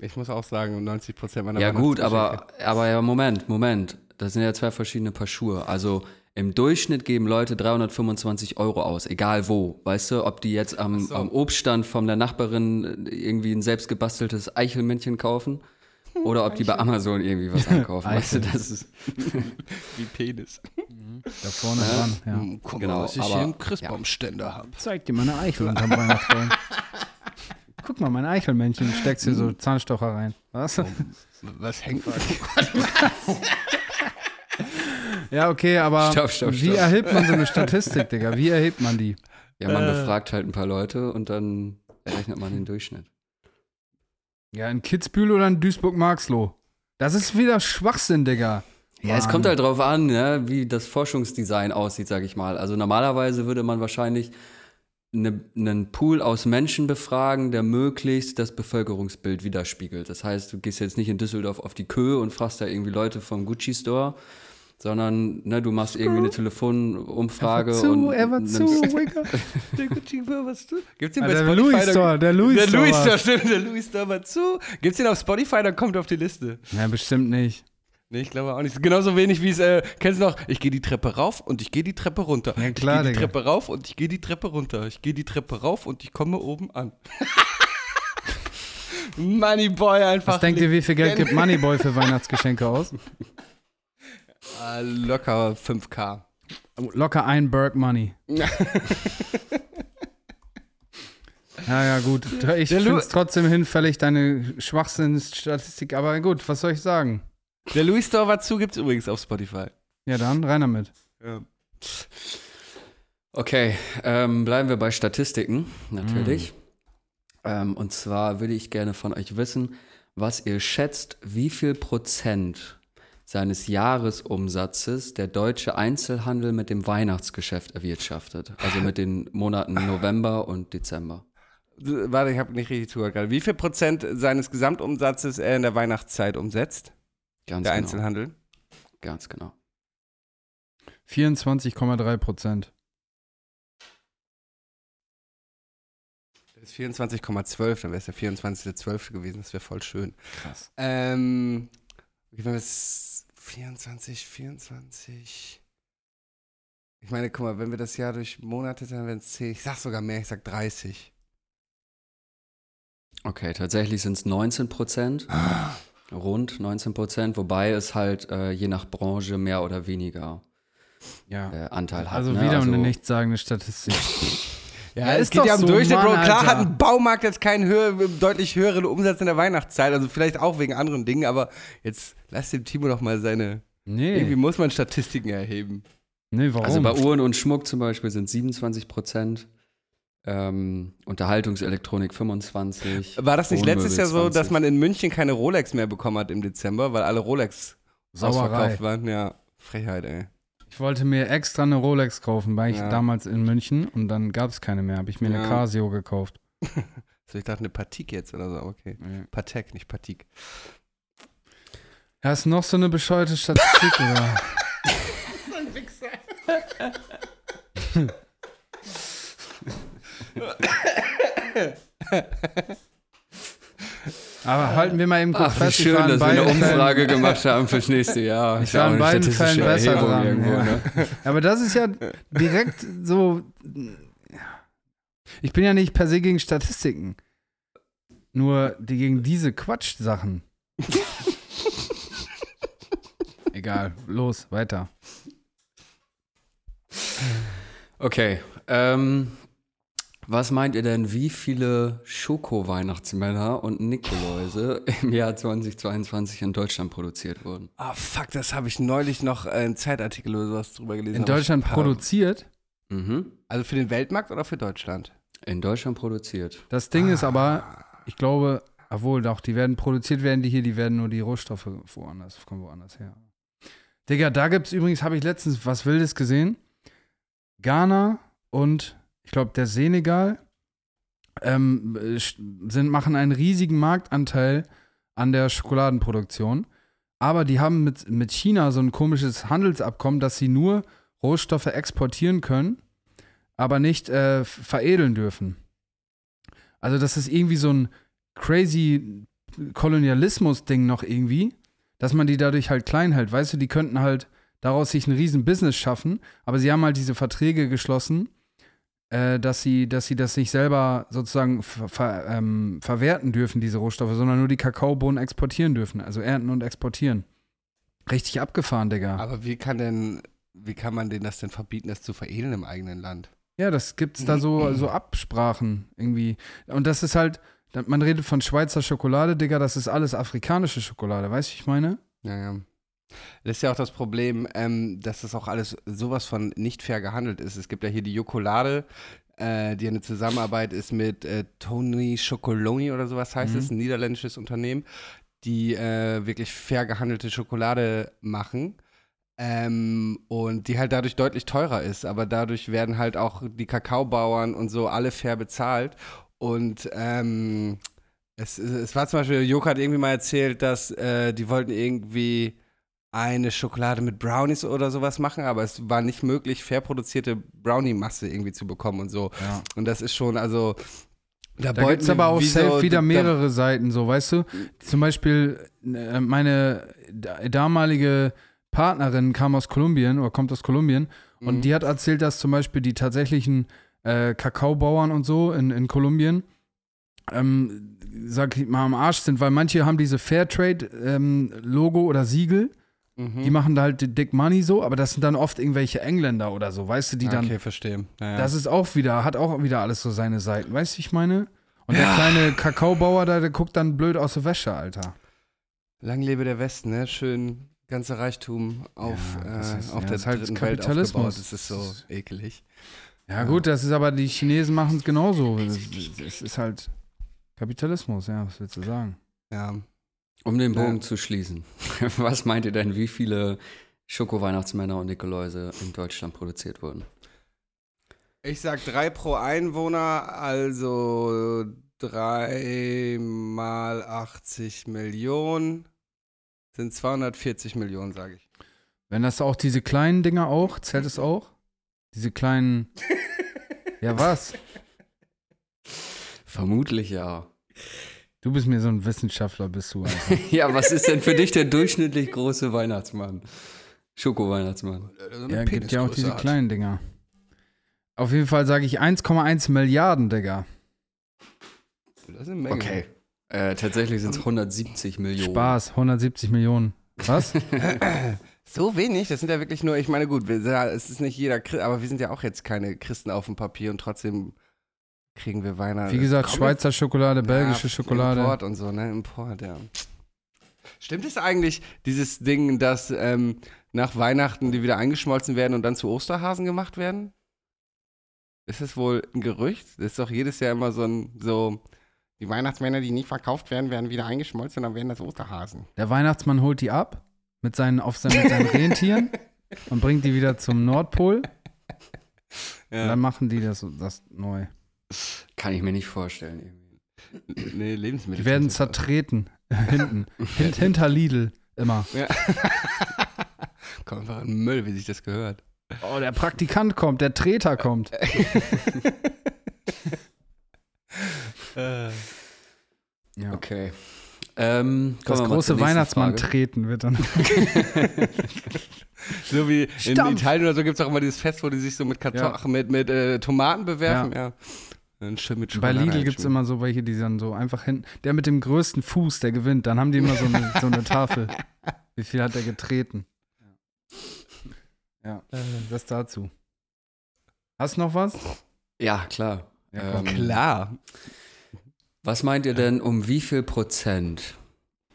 Ich muss auch sagen, 90 Prozent meiner
Ja gut, aber, aber ja, Moment, Moment. Das sind ja zwei verschiedene Paar Schuhe. Also im Durchschnitt geben Leute 325 Euro aus, egal wo. Weißt du, ob die jetzt am,
so.
am Obststand von der Nachbarin irgendwie ein selbstgebasteltes Eichelmännchen kaufen oder ob die bei Amazon irgendwie was einkaufen. [laughs] weißt du, das ist [laughs]
Wie Penis.
Da vorne dran, ja.
Hm, Guck
Genau,
mal, was ich
aber-
hier im Christbaumständer habe.
Zeig dir meine Eichel unterm Weihnachtsbaum. [laughs] Guck mal, mein Eichelmännchen, steckst dir so Zahnstocher rein. Was?
Was hängt
Ja, okay, aber
Stopp, stopp,
wie
stopp.
erhebt man so eine [laughs] Statistik, Digga? Wie erhebt man die?
Ja, man befragt halt ein paar Leute und dann errechnet man den Durchschnitt.
Ja, in Kitzbühel oder in Duisburg-Marxloh? Das ist wieder Schwachsinn, Digga.
Ja, es
Mann.
kommt halt drauf an, ne, wie das Forschungsdesign aussieht, sag ich mal. Also normalerweise würde man wahrscheinlich ne, einen Pool aus Menschen befragen, der möglichst das Bevölkerungsbild widerspiegelt. Das heißt, du gehst jetzt nicht in Düsseldorf auf die Köhe und fragst da irgendwie Leute vom Gucci Store, sondern ne, du machst irgendwie eine Telefonumfrage
zu,
und
er war zu. [laughs]
Der Gucci was du? Gibt's den
Ah,
bei
der
Spotify?
Louis Store, der Louis
Der
Store
Louis. Store, stimmt, der Louis Store war zu. Gibt's den auf Spotify, dann kommt er auf die Liste.
Ja, bestimmt nicht.
Nee, ich glaube auch nicht. Genauso wenig wie es, äh, kennst du noch, ich gehe die Treppe rauf und ich gehe die Treppe runter.
Ja, klar,
ich gehe die
Digga.
Treppe rauf und ich gehe die Treppe runter. Ich gehe die Treppe rauf und ich komme oben an. [laughs] Moneyboy einfach.
Was denkt ihr, wie viel Geld gibt Moneyboy für [laughs] Weihnachtsgeschenke aus?
Ah, locker 5K.
Locker ein Berg Money. [laughs] Ja, ja, gut. Ich finde es trotzdem hinfällig, deine Schwachsinnsstatistik. Aber gut, was soll ich sagen?
Der Louis Store war zu, gibt's übrigens auf Spotify.
Ja, dann rein damit.
Ja.
Okay, ähm, bleiben wir bei Statistiken, natürlich. Ähm, und zwar würde ich gerne von euch wissen, was ihr schätzt, wie viel Prozent seines Jahresumsatzes der deutsche Einzelhandel mit dem Weihnachtsgeschäft erwirtschaftet. Also mit den Monaten November und Dezember.
Warte, ich habe nicht richtig zugehört gerade. Wie viel Prozent seines Gesamtumsatzes er in der Weihnachtszeit umsetzt?
Ganz
Der
genau.
Einzelhandel?
Ganz genau.
24,3 Prozent.
Das ist 24,12, dann wäre es der 24.12. gewesen. Das wäre voll schön.
Krass.
Ähm, wenn wir es 24, 24. Ich meine, guck mal, wenn wir das Jahr durch Monate, dann wären es 10. Ich sag sogar mehr, ich sag 30.
Okay, tatsächlich sind es 19 Prozent. Rund 19 Prozent, wobei es halt äh, je nach Branche mehr oder weniger
Ja.
äh, Anteil hat.
Also
ne?
wieder
also,
eine nichtssagende Statistik. [laughs]
Ja,
Ja,
es geht
doch
ja um
so,
Durchschnitt, Bro.
Mann,
Klar
Alter.
hat ein Baumarkt jetzt keinen höher, deutlich höheren Umsatz in der Weihnachtszeit. Also vielleicht auch wegen anderen Dingen, aber jetzt lass dem Timo doch mal seine. Irgendwie
Nee,
muss man Statistiken erheben.
nee warum?
Also bei Uhren und Schmuck zum Beispiel sind 27 Prozent. Ähm, Unterhaltungselektronik 25.
War das nicht
Wohnmöbel
letztes Jahr so,
20.
dass man in München keine Rolex mehr bekommen hat im Dezember, weil alle Rolex
Sauerei.
ausverkauft waren? Ja, Frechheit, ey.
Ich wollte mir extra eine Rolex kaufen, war ich
Ja.
damals in München und dann gab es keine mehr. Habe ich mir eine
Ja.
Casio gekauft. [laughs]
So, ich dachte eine Patik jetzt oder so, okay.
Ja.
Patek, nicht Patik.
Hast du noch so eine bescheuerte Statistik oder? [laughs] [laughs] Aber halten wir mal eben kurz
Ach, wie
fest, ich
schön, dass wir eine Umfrage gemacht haben fürs nächste Jahr.
Ich war in beiden Fällen besser dran.
irgendwo,
ja.
ne? [laughs]
Aber das ist ja direkt so. Ich bin ja nicht per se gegen Statistiken. Nur die gegen diese Quatschsachen. [laughs] Egal, los, weiter.
Okay. Ähm, was meint ihr denn, wie viele Schoko-Weihnachtsmänner und Nikoläuse im Jahr 2022 in Deutschland produziert wurden?
Ah, fuck, das habe ich neulich noch äh, einen Zeitartikel oder sowas drüber gelesen.
In Deutschland produziert.
Mhm.
Also für den Weltmarkt oder für Deutschland?
In Deutschland produziert.
Das Ding ist aber, ich glaube, obwohl doch, die werden produziert werden, die hier, die werden nur die Rohstoffe woanders, kommen woanders her. Digga, da gibt's übrigens, habe ich letztens was Wildes gesehen. Ghana und ich glaube der Senegal ähm, äh, sind, machen einen riesigen Marktanteil an der Schokoladenproduktion. Aber die haben mit, mit China so ein komisches Handelsabkommen, dass sie nur Rohstoffe exportieren können, aber nicht äh, veredeln dürfen. Also das ist irgendwie so ein crazy Kolonialismus-Ding noch irgendwie, dass man die dadurch halt klein hält. Weißt du, die könnten halt daraus sich ein riesen Business schaffen, aber sie haben halt diese Verträge geschlossen, äh, dass, sie, dass sie das nicht selber sozusagen ver, ver, ähm, verwerten dürfen, diese Rohstoffe, sondern nur die Kakaobohnen exportieren dürfen, also ernten und exportieren. Richtig abgefahren, Digga.
Aber wie kann denn, wie kann man denen das denn verbieten, das zu veredeln im eigenen Land?
Ja, das gibt's da so, [clears throat] so Absprachen irgendwie. Und das ist halt, man redet von Schweizer Schokolade, Digga, das ist alles afrikanische Schokolade, weißt du, wie ich meine?
Ja, ja. Das ist ja auch das Problem, ähm, dass das auch alles sowas von nicht fair gehandelt ist. Es gibt ja hier die Jokolade, äh, die eine Zusammenarbeit ist mit äh, Tony Chocoloni oder sowas heißt
Mhm.
es, ein niederländisches Unternehmen, die äh, wirklich fair gehandelte Schokolade machen. Ähm, und die halt dadurch deutlich teurer ist, aber dadurch werden halt auch die Kakaobauern und so alle fair bezahlt. Und ähm, es, es war zum Beispiel, Joko hat irgendwie mal erzählt, dass äh, die wollten irgendwie eine Schokolade mit Brownies oder sowas machen, aber es war nicht möglich, fair produzierte Brownie-Masse irgendwie zu bekommen und so.
Ja.
Und das ist schon, also da,
Da gibt es aber auch safe
so-
wieder
da-
mehrere Seiten, so, weißt du? Zum Beispiel, äh, meine da- damalige Partnerin kam aus Kolumbien oder kommt aus Kolumbien und
Mhm.
die hat erzählt, dass zum Beispiel die tatsächlichen äh, Kakaobauern und so in, in Kolumbien, ähm, sag ich mal, am Arsch sind, weil manche haben diese Fairtrade-Logo oder Siegel,
Mhm.
die machen da halt Dick Money so, aber das sind dann oft irgendwelche Engländer oder so, weißt du, die dann
Okay, verstehe. Ja, ja.
das ist auch wieder, hat auch wieder alles so seine Seiten. Weißt du, wie ich meine? Und der kleine Kakaobauer da, der guckt dann blöd aus der Wäsche, Alter.
Lang lebe der Westen, ne? Schön ganze Reichtum auf,
Ja, das
äh,
ist-
auf
ja,
der
das ist halt
dritten Welt
Kapitalismus.
aufgebaut. Das ist so ekelig.
Ja, gut, das ist aber, die Chinesen machen es genauso. Es ist halt Kapitalismus, ja, was willst du sagen?
Ja.
Um den Bogen
Ja.
zu schließen. [laughs] Was meint ihr denn, wie viele Schoko-Weihnachtsmänner und Nikoläuse in Deutschland produziert wurden?
Ich sag drei pro Einwohner, also drei mal 80 Millionen sind 240 Millionen, sage ich.
Wenn das auch diese kleinen Dinger auch, zählt es auch? Diese kleinen. [laughs] ja, was?
Vermutlich ja.
Du bist mir so ein Wissenschaftler, bist du. [laughs]
Ja, was ist denn für dich der durchschnittlich große Weihnachtsmann? Schoko-Weihnachtsmann.
ja, gibt ja auch diese kleinen Dinger. Auf jeden Fall sage ich 1,1 Milliarden, Digga.
Das ist eine Menge.
Okay. Äh, tatsächlich sind es 170 Millionen.
Spaß, 170 Millionen. Was? [laughs]
So wenig, das sind ja wirklich nur, ich meine, gut, wir, es ist nicht jeder, Chri- aber wir sind ja auch jetzt keine Christen auf dem Papier und trotzdem kriegen wir Weihnachten.
Wie gesagt, Schweizer Schokolade, belgische
Ja,
Schokolade.
Import und so, ne? Import, ja. Stimmt es eigentlich, dieses Ding, dass ähm, nach Weihnachten die wieder eingeschmolzen werden und dann zu Osterhasen gemacht werden? Ist es wohl ein Gerücht? Das ist doch jedes Jahr immer so ein, so, die Weihnachtsmänner, die nicht verkauft werden, werden wieder eingeschmolzen und dann werden das Osterhasen.
Der Weihnachtsmann holt die ab mit seinen, auf seinen, mit seinen Rentieren und bringt die wieder zum Nordpol. [laughs] Und dann machen die das, das neu.
Kann ich mir nicht vorstellen.
Nee, Lebensmittel.
Die werden zertreten. [laughs] Hinten. Hint, hinter Lidl. Immer. [laughs]
Kommt einfach in Müll, wie sich das gehört.
Oh, der Praktikant kommt, der Treter kommt. [laughs]
Äh,
Ja.
Okay. Ähm,
Das große Weihnachtsmann
Frage.
treten wird dann.
So wie in
Stampf.
Italien oder so gibt es auch immer dieses Fest, wo die sich so mit Kartoffeln, mit, mit äh, Tomaten bewerfen. Ja. Dann schön mit
Bei Lidl gibt es immer so welche, die dann so einfach hinten. Der mit dem größten Fuß, der gewinnt. Dann haben die immer so eine, so eine Tafel. [laughs] Wie viel hat er getreten? Ja, das dazu. Hast du noch was?
Ja, klar.
Ja.
Ähm,
Klar.
Was meint ihr denn, um wie viel Prozent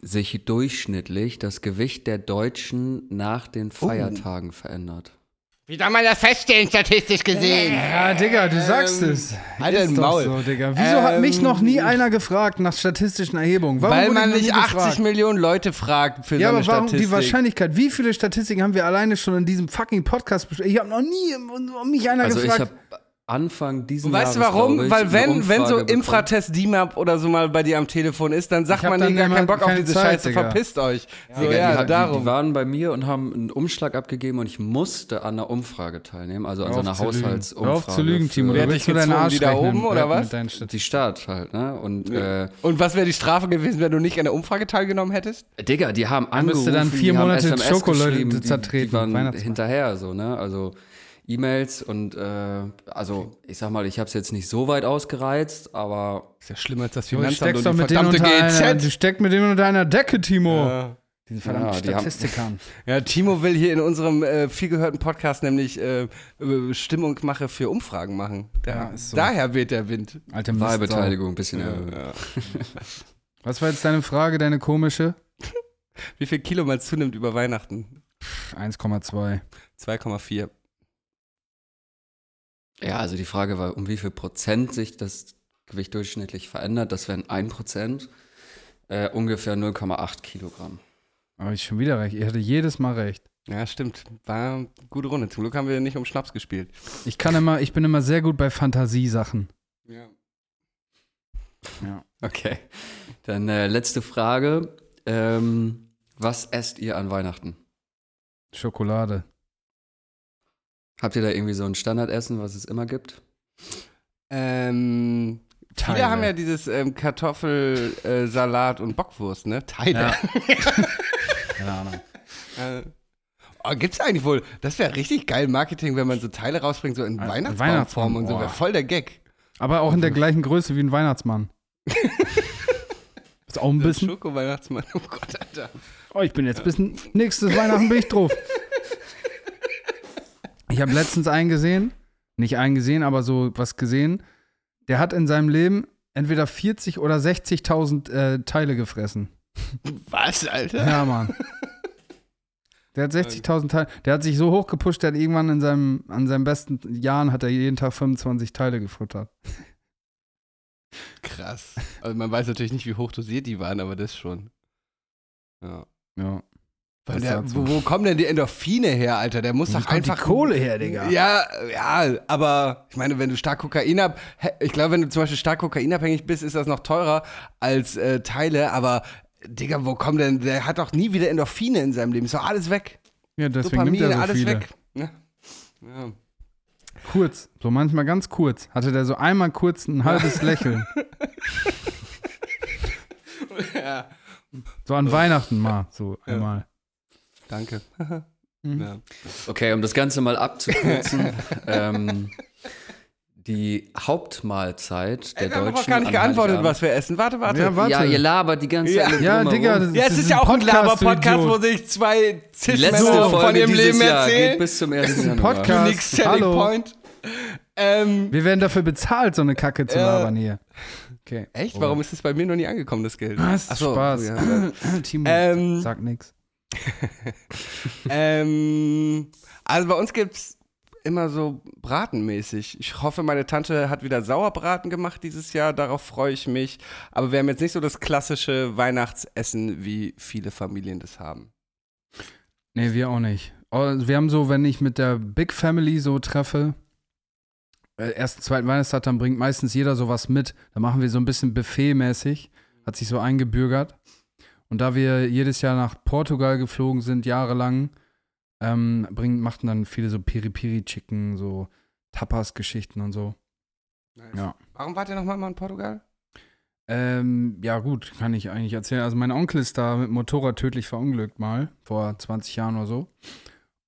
sich durchschnittlich das Gewicht der Deutschen nach den Feiertagen verändert?
Wie soll man das feststellen, statistisch gesehen?
Ja, Digga, du sagst es.
halt
Ist doch
Maul.
So, Digga. Wieso hat mich
Ähm,
noch nie einer gefragt nach statistischen Erhebungen? Warum
Weil man nicht
nie
80
gefragt?
Millionen Leute fragt für
Ja,
so eine
aber warum
Statistik.
die Wahrscheinlichkeit? Wie viele Statistiken haben wir alleine schon in diesem fucking Podcast besprochen? Ich habe noch nie mich einer
Also ich
gefragt.
Anfang diesen
Und weißt du
Jahres,
warum?
ich,
Weil wenn, wenn so. Infratest DIMAP oder so mal bei dir am Telefon ist, dann sagt man, Digga,
immer
keinen Bock auf diese
Zeit,
Scheiße,
Digga.
verpisst euch. So,
Digga,
ja,
die,
darum.
Die, die waren bei mir und haben einen Umschlag abgegeben und ich musste an einer Umfrage teilnehmen, also an so einer. Haushaltsumfrage.
Hör auf zu lügen, Timo.
Wer dich
deinen Arsch
die da oben, oder was?
Die Stadt halt, ne? Und äh,
Und was wäre die Strafe gewesen, wenn du nicht an der Umfrage teilgenommen hättest?
Digga, die haben angerufen,
müsste dann vier
die haben
Monate
SMS geschrieben, die,
zertreten,
die waren hinterher so, ne? Also E-Mails und äh, also ich sag mal, ich habe es jetzt nicht so weit ausgereizt, aber
Ist ja schlimmer als das Finanzamt und die verdammte
unter einer, du
GEZ.
steckst mit denen unter einer Decke, Timo.
Ja.
Diese verdammten
Ja, die
Statistikern. [laughs]
Ja, Timo will hier in unserem äh, viel gehörten Podcast nämlich äh, äh, Stimmung mache für Umfragen machen. Da,
Ja, so.
Daher weht der Wind.
Alte.
Wahlbeteiligung ein bisschen erhöhen. [laughs]
Was war jetzt deine Frage, deine komische? [laughs]
Wie viel Kilo man zunimmt über Weihnachten?
1,2.
2,4.
Ja, also die Frage war, um wie viel Prozent sich das Gewicht durchschnittlich verändert. Das wären 1 Prozent, äh, ungefähr 0,8 Kilogramm.
Aber ich schon wieder recht. Ihr hatte jedes Mal recht.
Ja, stimmt. War eine gute Runde. Zum Glück haben wir nicht um Schnaps gespielt.
Ich kann immer, ich bin immer sehr gut bei Fantasiesachen.
Ja.
Ja.
Okay. Dann äh, letzte Frage. Ähm, was esst ihr an Weihnachten?
Schokolade.
Habt ihr da irgendwie so ein Standardessen, was es immer gibt?
Ähm,
Teile.
viele haben ja dieses ähm, Kartoffel, äh, und Bockwurst, ne? Teile. [laughs]
Keine Ahnung.
Äh, oh, gibt's eigentlich wohl? Das wäre richtig geil Marketing, wenn man so Teile rausbringt, so in
Ein
Weihnachtsbaumform und so.
Weihnachtsbaum,
Wäre
boah.
voll der Gag.
Aber auch in der gleichen Größe wie ein Weihnachtsmann. Ist auch ein bisschen.
Schoko-Weihnachtsmann. Oh Gott, Alter.
Oh, ich bin jetzt bis nächstes Weihnachten bin ich drauf. Ich habe letztens einen gesehen, nicht einen gesehen, aber so was gesehen. Der hat in seinem Leben entweder 40 oder 60.000 äh, Teile gefressen.
Was, Alter?
Ja, Mann. Der hat 60.000 Teile. Der hat sich so hoch gepusht, der hat irgendwann in seinem, an seinen besten Jahren hat er jeden Tag 25 Teile gefuttert.
Krass. Also man weiß natürlich nicht, wie hoch dosiert die waren, aber das schon. Ja.
Ja.
Der, wo, wo kommen denn die Endorphine her, Alter? Der muss doch
kommt die
einfach.
Kohle her, Digga?
Ja, ja, aber ich meine, wenn du stark Kokain ab, ich glaube, wenn du zum Beispiel stark kokainabhängig bist, ist das noch teurer als äh, Teile, aber Digga, wo kommt denn, der hat doch nie wieder Endorphine in seinem Leben, ist doch alles weg.
Ja, deswegen
Dopamin,
nimmt er so
alles
viele.
weg. Ja. Ja.
Kurz, so manchmal ganz kurz. Hatte der so einmal kurz ein halbes Lächeln. [laughs]
ja.
So an Weihnachten mal, so einmal.
Danke.
Mhm.
ja.
Okay, um das Ganze mal abzukürzen. [laughs] ähm, die Hauptmahlzeit der
Wir haben
Deutschen.
doch gar nicht
an
geantwortet,
Heiligabend-
was wir essen. Warte, warte.
Ja, warte.
Ja, ihr labert die ganze
Ja.
Zeit.
Ja,
drumherum.
Digga, das
Ja, es ist ja
ein
auch ein Laber-Podcast, wo sich zwei
Folge
von ihrem Leben
Jahr
erzählen.
geht bis zum 1.
ein
Januar.
Podcast.
Unique Selling
Hallo.
Point. Ähm,
Wir werden dafür bezahlt, so eine Kacke zu
Ja.
labern hier. Okay.
echt? Warum ist das bei mir noch nie angekommen, das Geld?
Was?
Ach so,
Spaß.
ja. [clears throat]
Timo,
Ähm,
sag nix. [laughs]
ähm, also bei uns gibt's immer so bratenmäßig. Ich hoffe, meine Tante hat wieder Sauerbraten gemacht dieses Jahr. Darauf freue ich mich. Aber wir haben jetzt nicht so das klassische Weihnachtsessen, wie viele Familien das haben.
Nee, wir auch nicht. Oh, Wir haben so, wenn ich mit der Big Family so treffe, äh, ersten, zweiten Weihnachtstag, dann bringt meistens jeder sowas mit. Da machen wir so ein bisschen Buffet-mäßig. Hat sich so eingebürgert. Und da wir jedes Jahr nach Portugal geflogen sind, jahrelang, ähm, bringen, machten dann viele so Piri-Piri-Chicken, so Tapas-Geschichten und so. Ja.
Warum wart ihr nochmal mal in Portugal?
Ähm, ja, gut, kann ich eigentlich erzählen. Also, mein Onkel ist da mit Motorrad tödlich verunglückt, mal, vor 20 Jahren oder so.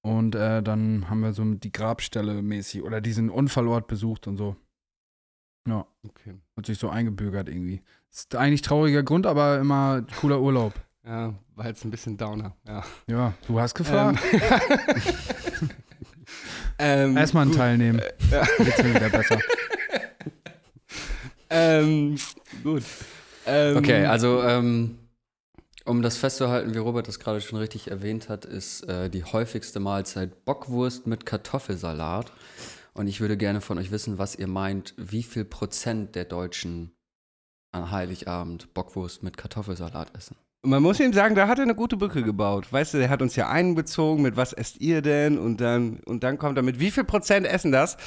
Und äh, dann haben wir so die Grabstelle mäßig oder diesen Unfallort besucht und so. Ja,
Okay.
hat sich so eingebürgert irgendwie. Ist eigentlich trauriger Grund, aber immer cooler Urlaub.
Ja, war jetzt ein bisschen Downer, ja.
Ja, du hast gefragt.
Ähm, [laughs]
Erstmal einen
gut.
teilnehmen.
Ja.
Geht's mir wieder besser. [laughs]
Ähm, gut. Ähm,
Okay, also ähm, um das festzuhalten, wie Robert das gerade schon richtig erwähnt hat, ist äh, die häufigste Mahlzeit Bockwurst mit Kartoffelsalat. Und ich würde gerne von euch wissen, was ihr meint, wie viel Prozent der Deutschen an Heiligabend Bockwurst mit Kartoffelsalat essen.
Man muss ihm sagen, da hat er eine gute Brücke gebaut. Weißt du, der hat uns ja einbezogen mit was esst ihr denn und dann und dann kommt er mit wie viel Prozent essen das?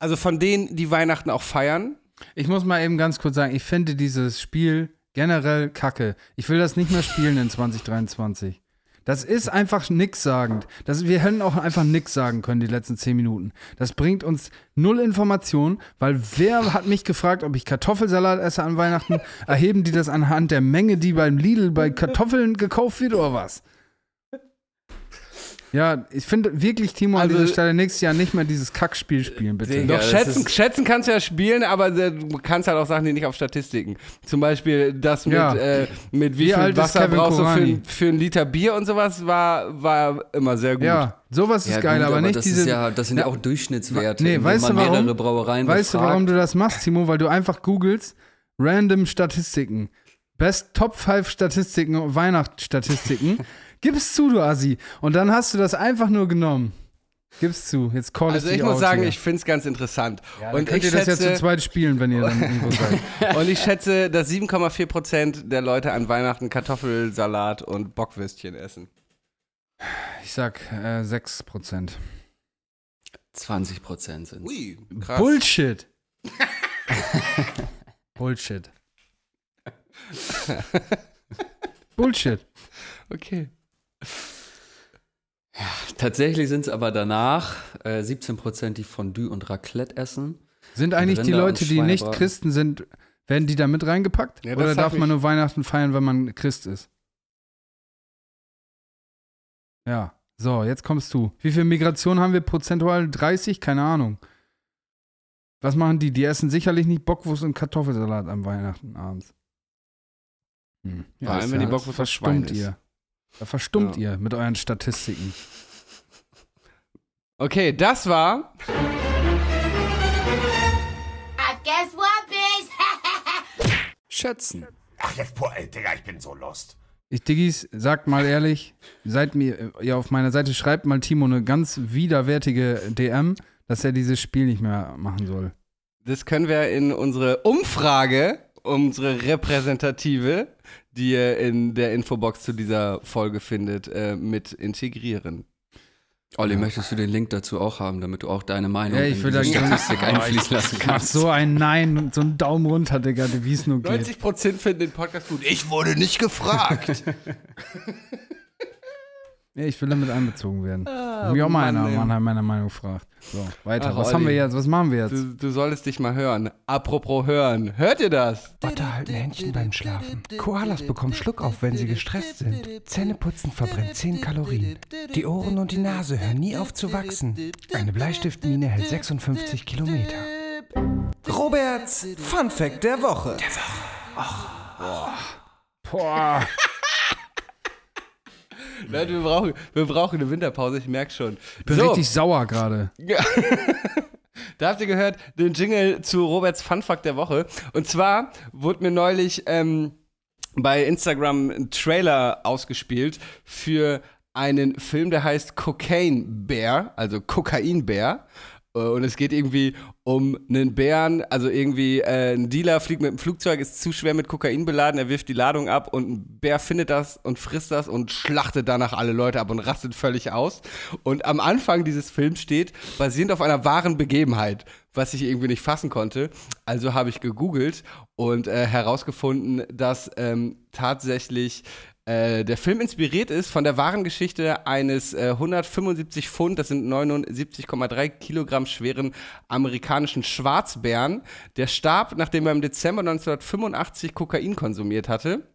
Also von denen, die Weihnachten auch feiern.
Ich muss mal eben ganz kurz sagen, ich finde dieses Spiel generell kacke. Ich will das nicht mehr spielen in [laughs] 2023. Das ist einfach nichtssagend. Das, wir hätten auch einfach nix sagen können die letzten 10 Minuten. Das bringt uns null Information, weil wer hat mich gefragt, ob ich Kartoffelsalat esse an Weihnachten? Erheben die das anhand der Menge, die beim Lidl bei Kartoffeln gekauft wird oder was? Ja, ich finde wirklich, Timo, an
Also-
dieser Stelle nächstes Jahr nicht mehr dieses Kackspiel spielen, bitte.
Digga.
Doch, schätzen, schätzen kannst du ja spielen, aber äh, du kannst halt auch Sachen, die nicht auf Statistiken. Zum Beispiel das mit,
Ja.
äh, mit wie,
Wie
viel Wasser brauchst du für, für einen Liter Bier und sowas, war, war immer sehr gut.
Ja, sowas ist
Ja,
geil,
gut,
aber, nicht
das
diese.
Ist ja, das sind ja auch Durchschnittswerte.
Nee,
wenn
weißt
man
du warum?
mehrere Brauereien
Weißt du, warum du das machst, Timo? Weil du einfach googelst random Statistiken. Best Top 5 Statistiken, Weihnachtsstatistiken. [laughs] Gib's zu, du Assi. Und dann hast du das einfach nur genommen. Gib's zu. Jetzt call
Also
dich
ich muss sagen,
hier.
ich finde es ganz interessant.
ja,
und
und könnt
ich
ihr das jetzt zu
schätze,
zweit spielen, wenn ihr dann [laughs] irgendwo seid.
und ich schätze, dass 7,4 Prozent der Leute an Weihnachten Kartoffelsalat und Bockwürstchen essen.
Ich sag äh, 6%.
20 Prozent sind
Ui, krass.
Bullshit. [laughs] Bullshit. [laughs] Bullshit.
Okay.
Tatsächlich sind es aber danach äh, 17 Prozent, die Fondue und Raclette essen.
Sind eigentlich die Leute, die nicht. Christen sind, werden die da mit reingepackt?
Ja,
Oder darf man nur Weihnachten feiern, wenn man Christ ist? Ja, so, jetzt kommst du. Wie viel Migration haben wir prozentual? 30? Keine Ahnung. Was machen die? Die essen sicherlich nicht Bockwurst und Kartoffelsalat am Weihnachten abends. Hm.
Vor allem, wenn die Bockwurst
verstummt
ist.
ihr. Da verstummt
Ja.
ihr mit euren Statistiken.
Okay, das war
guess what, [laughs] bitch?
Schätzen. Ach, jetzt, boah, ey, Digga, ich bin so lost.
Ich, Diggis, sagt mal ehrlich, seid mir, ihr auf meiner Seite schreibt mal Timo eine ganz widerwärtige DM, dass er dieses Spiel nicht mehr machen soll.
Das können wir in unsere Umfrage, unsere repräsentative, die ihr in der Infobox zu dieser Folge findet, äh, mit integrieren.
Olli, möchtest du den Link dazu auch haben, damit du auch deine Meinung
Ja, ich
in
gerne-
Statistik einfließen lassen kannst?
so ein Nein und so einen Daumen runter, Digga, wie es nur geht.
90% finden den Podcast gut. Ich wurde nicht gefragt. [laughs]
Ja, ich will damit einbezogen werden.
Ah,
Mich auch mal einer
ey.
Mann nach meiner Meinung fragt. So, weiter.
Ach,
was haben wir
Olli.
jetzt? Was machen wir jetzt?
du, du solltest dich mal hören. Apropos hören. Hört ihr das?
Otter halten Händchen beim Schlafen. Koalas bekommen Schluck auf, wenn sie gestresst sind. Zähneputzen verbrennt 10 Kalorien. Die Ohren und die Nase hören nie auf zu wachsen. Eine Bleistiftmine hält 56 Kilometer. Roberts Fun Fact der Woche.
Boah.
Leute, wir brauchen, wir brauchen eine Winterpause, ich merke schon.
Ich bin richtig sauer gerade. [laughs]
Da habt ihr gehört den Jingle zu Roberts Funfact der Woche. Und zwar wurde mir neulich ähm, bei Instagram ein Trailer ausgespielt für einen Film, der heißt Cocaine Bear, also Kokainbär. Äh, Und es geht irgendwie um einen Bären, also irgendwie äh, ein Dealer fliegt mit dem Flugzeug, ist zu schwer mit Kokain beladen, er wirft die Ladung ab und ein Bär findet das und frisst das und schlachtet danach alle Leute ab und rastet völlig aus. Und am Anfang dieses Films steht, basierend auf einer wahren Begebenheit, was ich irgendwie nicht fassen konnte. Also habe ich gegoogelt und äh, herausgefunden, dass ähm, tatsächlich äh, der Film inspiriert ist von der wahren Geschichte eines äh, 175 Pfund, das sind 79,3 Kilogramm schweren amerikanischen Schwarzbären. Der starb, nachdem er im Dezember 1985 Kokain konsumiert hatte.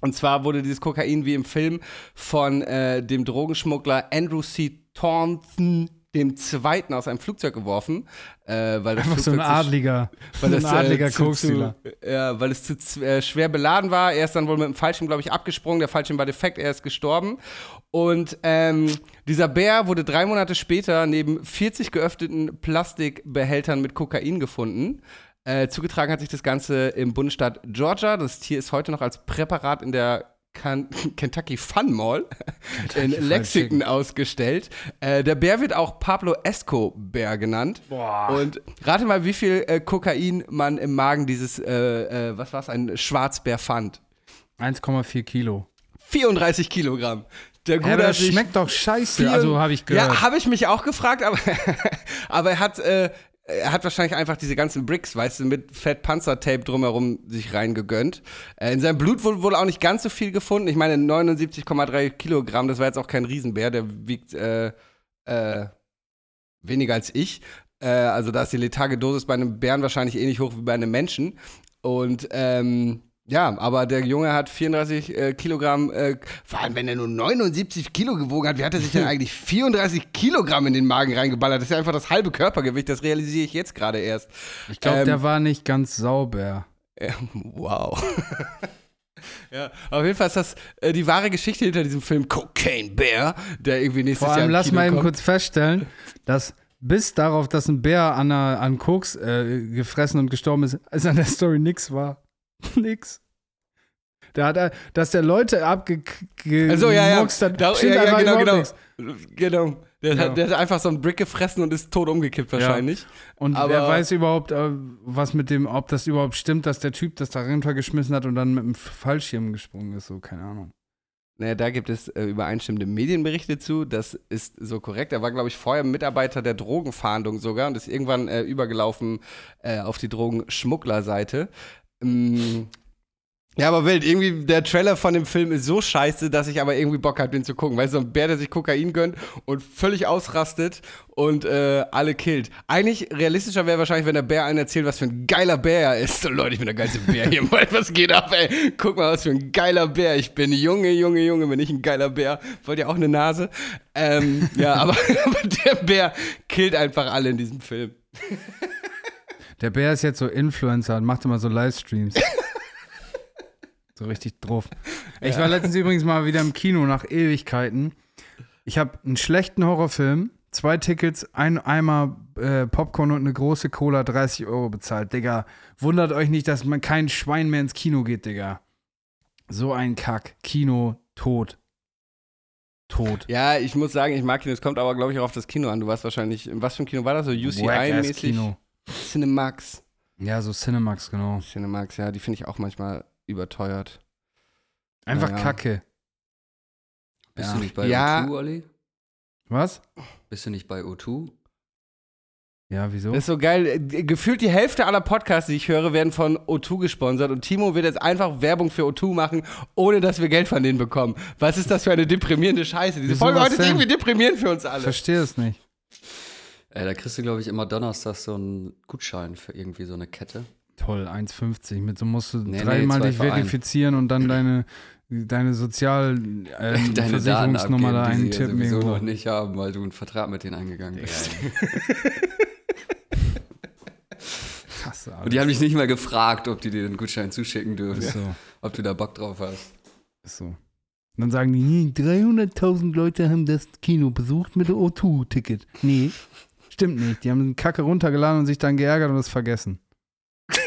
Und zwar wurde dieses Kokain wie im Film von äh, dem Drogenschmuggler Andrew C. Thornton dem Zweiten aus einem Flugzeug geworfen, äh, weil das
Einfach so ein
Flugzeug zu sch-
Adliger. [laughs]
weil
so
es,
ein Adliger
äh, zu, zu, ja, weil es zu äh, schwer beladen war. Er ist dann wohl mit dem Fallschirm, glaube ich, abgesprungen. Der Fallschirm war defekt, er ist gestorben. Und ähm, dieser Bär wurde drei Monate später neben 40 geöffneten Plastikbehältern mit Kokain gefunden. Äh, zugetragen hat sich das Ganze im Bundesstaat Georgia. Das Tier ist heute noch als Präparat in der [laughs] Kentucky Fun Mall in
Fried
Lexington ausgestellt. Äh, der Bär wird auch Pablo Esco-Bär genannt. Und rate mal, wie viel äh, Kokain man im Magen dieses, äh, äh, was war's, ein Schwarzbär fand.
1,4 Kilo.
34 Kilogramm. Der Gute
Ja, das schmeckt doch scheiße. Also habe ich gehört.
Ja, habe ich mich auch gefragt, aber, [laughs] aber er hat, äh, er hat wahrscheinlich einfach diese ganzen Bricks, weißt du, mit Fett-Panzertape drumherum sich reingegönnt. Äh, in seinem Blut wurde wohl auch nicht ganz so viel gefunden. Ich meine, 79,3 Kilogramm, das war jetzt auch kein Riesenbär, der wiegt äh, äh, weniger als ich. Äh, also da ist die letharge Dosis bei einem Bären wahrscheinlich ähnlich hoch wie bei einem Menschen. Und ähm, ja, aber der Junge hat 34 äh, Kilogramm, äh, vor allem wenn er nur 79 Kilo gewogen hat, wie hat er sich denn [laughs] eigentlich 34 Kilogramm in den Magen reingeballert? Das ist ja einfach das halbe Körpergewicht, das realisiere ich jetzt gerade erst.
Ich glaube,
Ähm,
der war nicht ganz sauber.
Äh, [laughs] wow. [laughs] ja, auf jeden Fall ist das äh, die wahre Geschichte hinter diesem Film Cocaine Bear, der irgendwie nächstes
Vor
Jahr
allem
im
lass
Kino
mal eben
kommt.
kurz feststellen, dass bis darauf, dass ein Bär an, einer, an Koks äh, gefressen und gestorben ist, ist an der Story nix war. [laughs] nix. Der hat, äh, dass der Leute abge...
Also ja, ja.
hat,
Da, ja, ja
einfach
genau, genau.
nix.
Genau. Der,
Ja.
hat, der hat einfach so einen Brick gefressen und ist tot umgekippt wahrscheinlich.
Und
Aber-
wer weiß überhaupt, äh, was mit dem, ob das überhaupt stimmt, dass der Typ das da runtergeschmissen hat und dann mit dem Fallschirm gesprungen ist, so, keine Ahnung.
Naja, da gibt es äh, übereinstimmende Medienberichte zu. Das ist so korrekt. Er war, glaube ich, vorher Mitarbeiter der Drogenfahndung sogar und ist irgendwann äh, übergelaufen äh, auf die Drogenschmugglerseite. Ähm, ja, aber wild, irgendwie der Trailer von dem Film ist so scheiße, dass ich aber irgendwie Bock habe, den zu gucken. Weißt du, so ein Bär, der sich Kokain gönnt und völlig ausrastet und äh, alle killt. Eigentlich realistischer wäre wahrscheinlich, wenn der Bär einen erzählt, was für ein geiler Bär er ist. So, Leute, ich bin der geilste Bär hier [laughs] im Wald. Was geht ab, ey? Guck mal, was für ein geiler Bär ich bin. Junge, Junge, Junge, bin ich ein geiler Bär. Wollt ihr auch eine Nase? Ähm, ja, [laughs] aber, aber der Bär killt einfach alle in diesem Film. [laughs]
Der Bär ist jetzt so Influencer und macht immer so Livestreams. so richtig drauf. Ich war letztens übrigens mal wieder im Kino nach Ewigkeiten. Ich habe einen schlechten Horrorfilm, zwei Tickets, ein Eimer äh, Popcorn und eine große Cola 30 Euro bezahlt. Digga, wundert euch nicht, dass man kein Schwein mehr ins Kino geht, Digga. So ein Kack. Kino tot. Tot.
Ja, ich muss sagen, ich mag Kino. Es kommt aber, glaube ich, auch auf das Kino an. Du warst wahrscheinlich, in was für ein Kino war das? So UCI-mäßig?
Kino.
Cinemax.
Ja, so Cinemax, genau.
Cinemax, ja, die finde ich auch manchmal überteuert.
Einfach
Naja.
Kacke.
Bist
Ja.
du nicht bei
Ja.
O2, Olli?
Was?
Bist du nicht bei O2?
Ja, wieso?
Das ist so geil. Äh, Gefühlt die Hälfte aller Podcasts, die ich höre, werden von O2 gesponsert und Timo wird jetzt einfach Werbung für O2 machen, ohne dass wir Geld von denen bekommen. Was ist das für eine deprimierende Scheiße? Diese
Wieso,
Folge heute ist irgendwie deprimierend für uns
Ich
alle.
verstehe es nicht.
Äh, da kriegst du, glaube ich, immer donnerstags so einen Gutschein für irgendwie so eine Kette.
Toll, 1,50. Mit so musst du
Nee, nee,
dreimal
zwei
dich verifizieren und dann [clears throat] deine, deine Sozial ähm, Versicherungsnummer da
abgeben, die sie ja
eintippen.
noch nicht haben, weil du einen Vertrag mit denen eingegangen bist. [laughs]
Alles.
Und die haben dich nicht mal gefragt, ob die dir den Gutschein zuschicken dürfen.
so,
Ob du da Bock drauf hast.
ist so. Und dann sagen die, nee, 300.000 Leute haben das Kino besucht mit dem O2-Ticket. Nee, stimmt nicht. Die haben Kacke runtergeladen und sich dann geärgert und es vergessen. [laughs]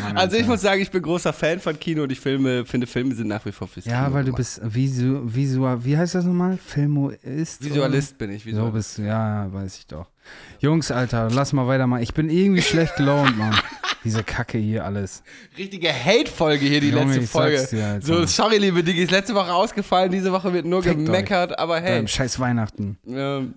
Mann,
Also ich muss sagen, ich bin großer Fan von Kino und ich Filme, finde Filme sind nach wie vor fürs
Ja,
Kino
weil du
gemacht.
bist visu, visual, wie heißt das nochmal? Filmoist?
Visualist bin ich.
So
Visualist.
bist du, ja, weiß ich doch. Jungs, Alter, lass mal weitermachen. Ich bin irgendwie schlecht gelaunt, Mann. [laughs] Diese Kacke hier alles.
Richtige Hate-Folge hier, die
Junge,
letzte Folge.
dir,
so, sorry, liebe Diggis, letzte Woche ausgefallen, diese Woche wird nur
Fickt
gemeckert, aber hey.
Beim scheiß Weihnachten.
Ähm,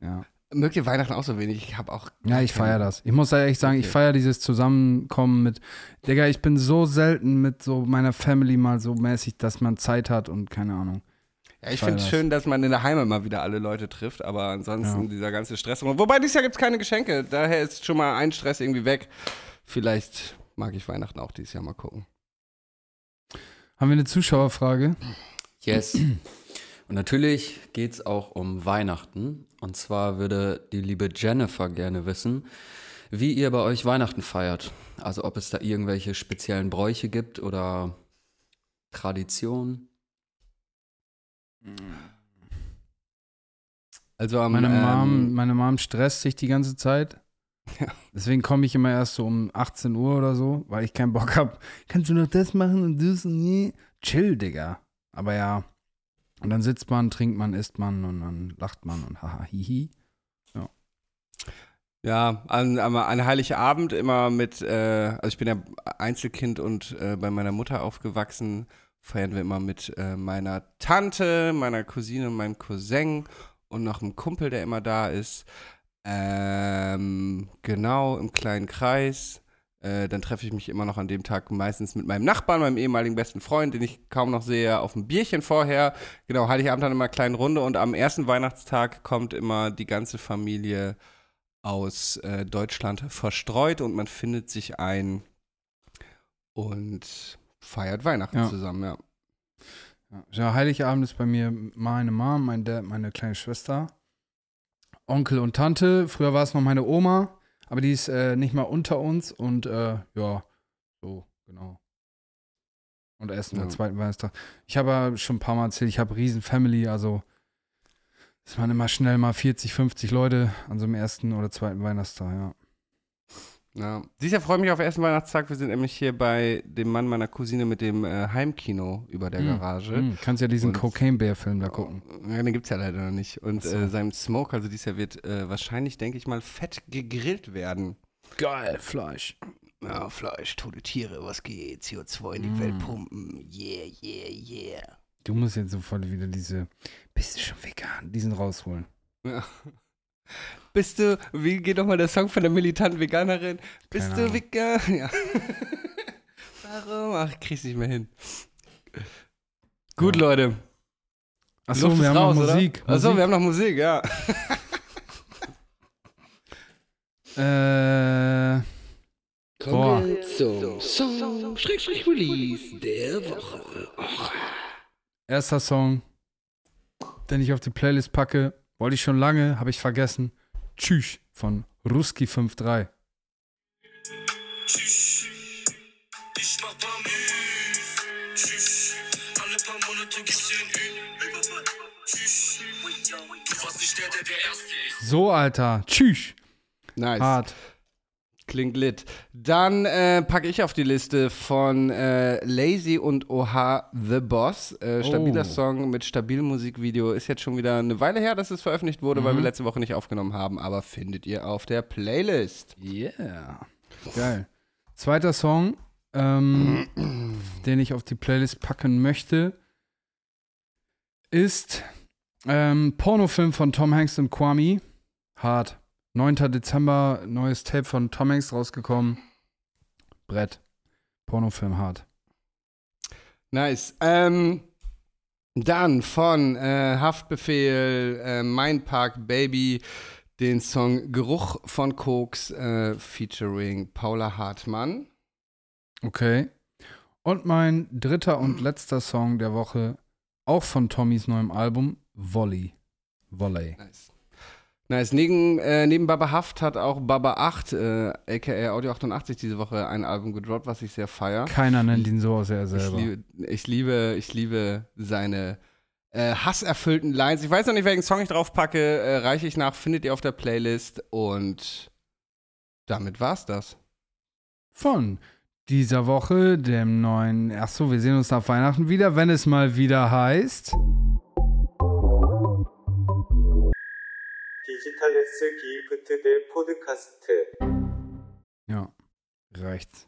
Ja.
mögt ihr Weihnachten auch so wenig? Ich habe auch.
Ja, ich feiere das. Ich muss echt sagen, ich
Okay.
feiere dieses Zusammenkommen mit, Digga, ich bin so selten mit so meiner Family mal so mäßig, dass man Zeit hat und keine Ahnung.
Ja, ich finde es
das.
schön, dass man in der Heimat mal wieder alle Leute trifft, aber ansonsten
Ja.
dieser ganze Stress. Wobei dieses Jahr gibt es keine Geschenke, daher ist schon mal ein Stress irgendwie weg. Vielleicht mag ich Weihnachten auch dieses Jahr mal gucken.
Haben wir eine Zuschauerfrage?
Yes. [clears throat] Und natürlich geht es auch um Weihnachten. Und zwar würde die liebe Jennifer gerne wissen, wie ihr bei euch Weihnachten feiert. Also ob es da irgendwelche speziellen Bräuche gibt oder Traditionen.
Also am,
Meine
ähm,
Mom, meine Mom stresst sich die ganze Zeit. [laughs]
Ja.
Deswegen komme ich immer erst so um 18 Uhr oder so, weil ich keinen Bock habe. Kannst du noch das machen und das und nie? Chill, Digga. Aber ja. Und dann sitzt man, trinkt man, isst man und dann lacht man und haha, hihi.
Ja, an, an, an Heiligabend immer mit, äh, also ich bin ja Einzelkind und äh, bei meiner Mutter aufgewachsen, feiern wir immer mit äh, meiner Tante, meiner Cousine und meinem Cousin und noch einem Kumpel, der immer da ist. Ähm, genau, im kleinen Kreis. Äh, dann treffe ich mich immer noch an dem Tag meistens mit meinem Nachbarn, meinem ehemaligen besten Freund, den ich kaum noch sehe, auf ein Bierchen vorher. Genau, Heiligabend dann immer eine kleine Runde und am ersten Weihnachtstag kommt immer die ganze Familie aus äh, Deutschland verstreut und man findet sich ein und feiert Weihnachten
Ja.
zusammen, ja.
Ja. Heiligabend ist bei mir meine Mom, mein Dad, meine kleine Schwester, Onkel und Tante. Früher war es noch meine Oma, aber die ist äh, nicht mal unter uns und äh, ja, so, genau. Und ersten
Ja.
oder zweiten Weihnachtstag. Ich habe ja schon ein paar Mal erzählt, ich habe riesen Family, also es waren immer schnell mal 40, 50 Leute an so einem ersten oder zweiten Weihnachtstag, ja.
Ja. Dieses Jahr freue ich mich auf ersten Weihnachtstag. Wir sind nämlich hier bei dem Mann meiner Cousine mit dem äh, Heimkino über der
Mm,
Garage.
Hm, kannst ja diesen Cocaine Bear Film da gucken.
Ja, den gibt es ja leider noch nicht. Und
so.
äh, seinem Smoke, also dieses Jahr wird äh, wahrscheinlich, denke ich mal, fett gegrillt werden.
Geil, Fleisch.
Ja, Fleisch, tote Tiere, was geht? CO2 in die
Mm.
Welt pumpen. Yeah, yeah, yeah.
Du musst jetzt sofort wieder diese, bist du schon vegan, diesen rausholen.
Ja. Bist du, wie geht nochmal der Song von der militanten Veganerin? Bist du vegan? Ja. [laughs] Warum? Ach, ich krieg's nicht mehr hin. Gut,
Ja.
Leute.
Achso, wir haben
raus,
noch
oder?
Musik.
Achso,
Musik.
wir haben noch Musik, ja. [laughs]
Äh, boah.
zum Song Schrägstrich Release der Woche.
Erster Song, den ich auf die Playlist packe, wollte ich schon lange, habe ich vergessen. Tschüss von Ruski 53.
Tschüss. Ich mach paar Moves. Tschüss. Alle paar Monate gibt's hier einen Überfall. Tschüss. Du warst nicht der, der der Erste ist.
So, Alter. Tschüss.
Nice.
Hart.
Klingt lit. Dann äh, packe ich auf die Liste von äh, Lazy und Oha The Boss. Äh, stabiler
Oh.
Song mit stabilem Musikvideo. Ist jetzt schon wieder eine Weile her, dass es veröffentlicht wurde, weil
Mhm.
wir letzte Woche nicht aufgenommen haben, aber findet ihr auf der Playlist.
Yeah. Geil. Zweiter Song, ähm, [clears throat] den ich auf die Playlist packen möchte, ist ähm, Pornofilm von Tom Hanks und Kwame. Hart. 9. Dezember, neues Tape von Tom Hanks rausgekommen. Brett. Pornofilm hart.
Nice. Ähm, dann von äh, Haftbefehl, äh, Mein Park Baby, den Song Geruch von Koks äh, featuring Paula Hartmann.
Okay. Und mein dritter und letzter Song der Woche, auch von Tommys neuem Album, Volley. Volley.
Nice. Nice. Neben, äh, neben Baba Haft hat auch Baba 8, äh, aka Audio 88, diese Woche ein Album gedroppt, was ich sehr feier.
Keiner nennt ihn so außer er
Ich
selber.
liebe, ich liebe, ich liebe seine äh, hasserfüllten Lines. Ich weiß noch nicht, welchen Song ich drauf packe. Äh, reiche ich nach, findet ihr auf der Playlist. Und damit war's das.
Von dieser Woche, dem neuen. Achso, wir sehen uns nach Weihnachten wieder, wenn es mal wieder heißt.
디지털레스 기프트 대 포드카스트
Ja, reicht's.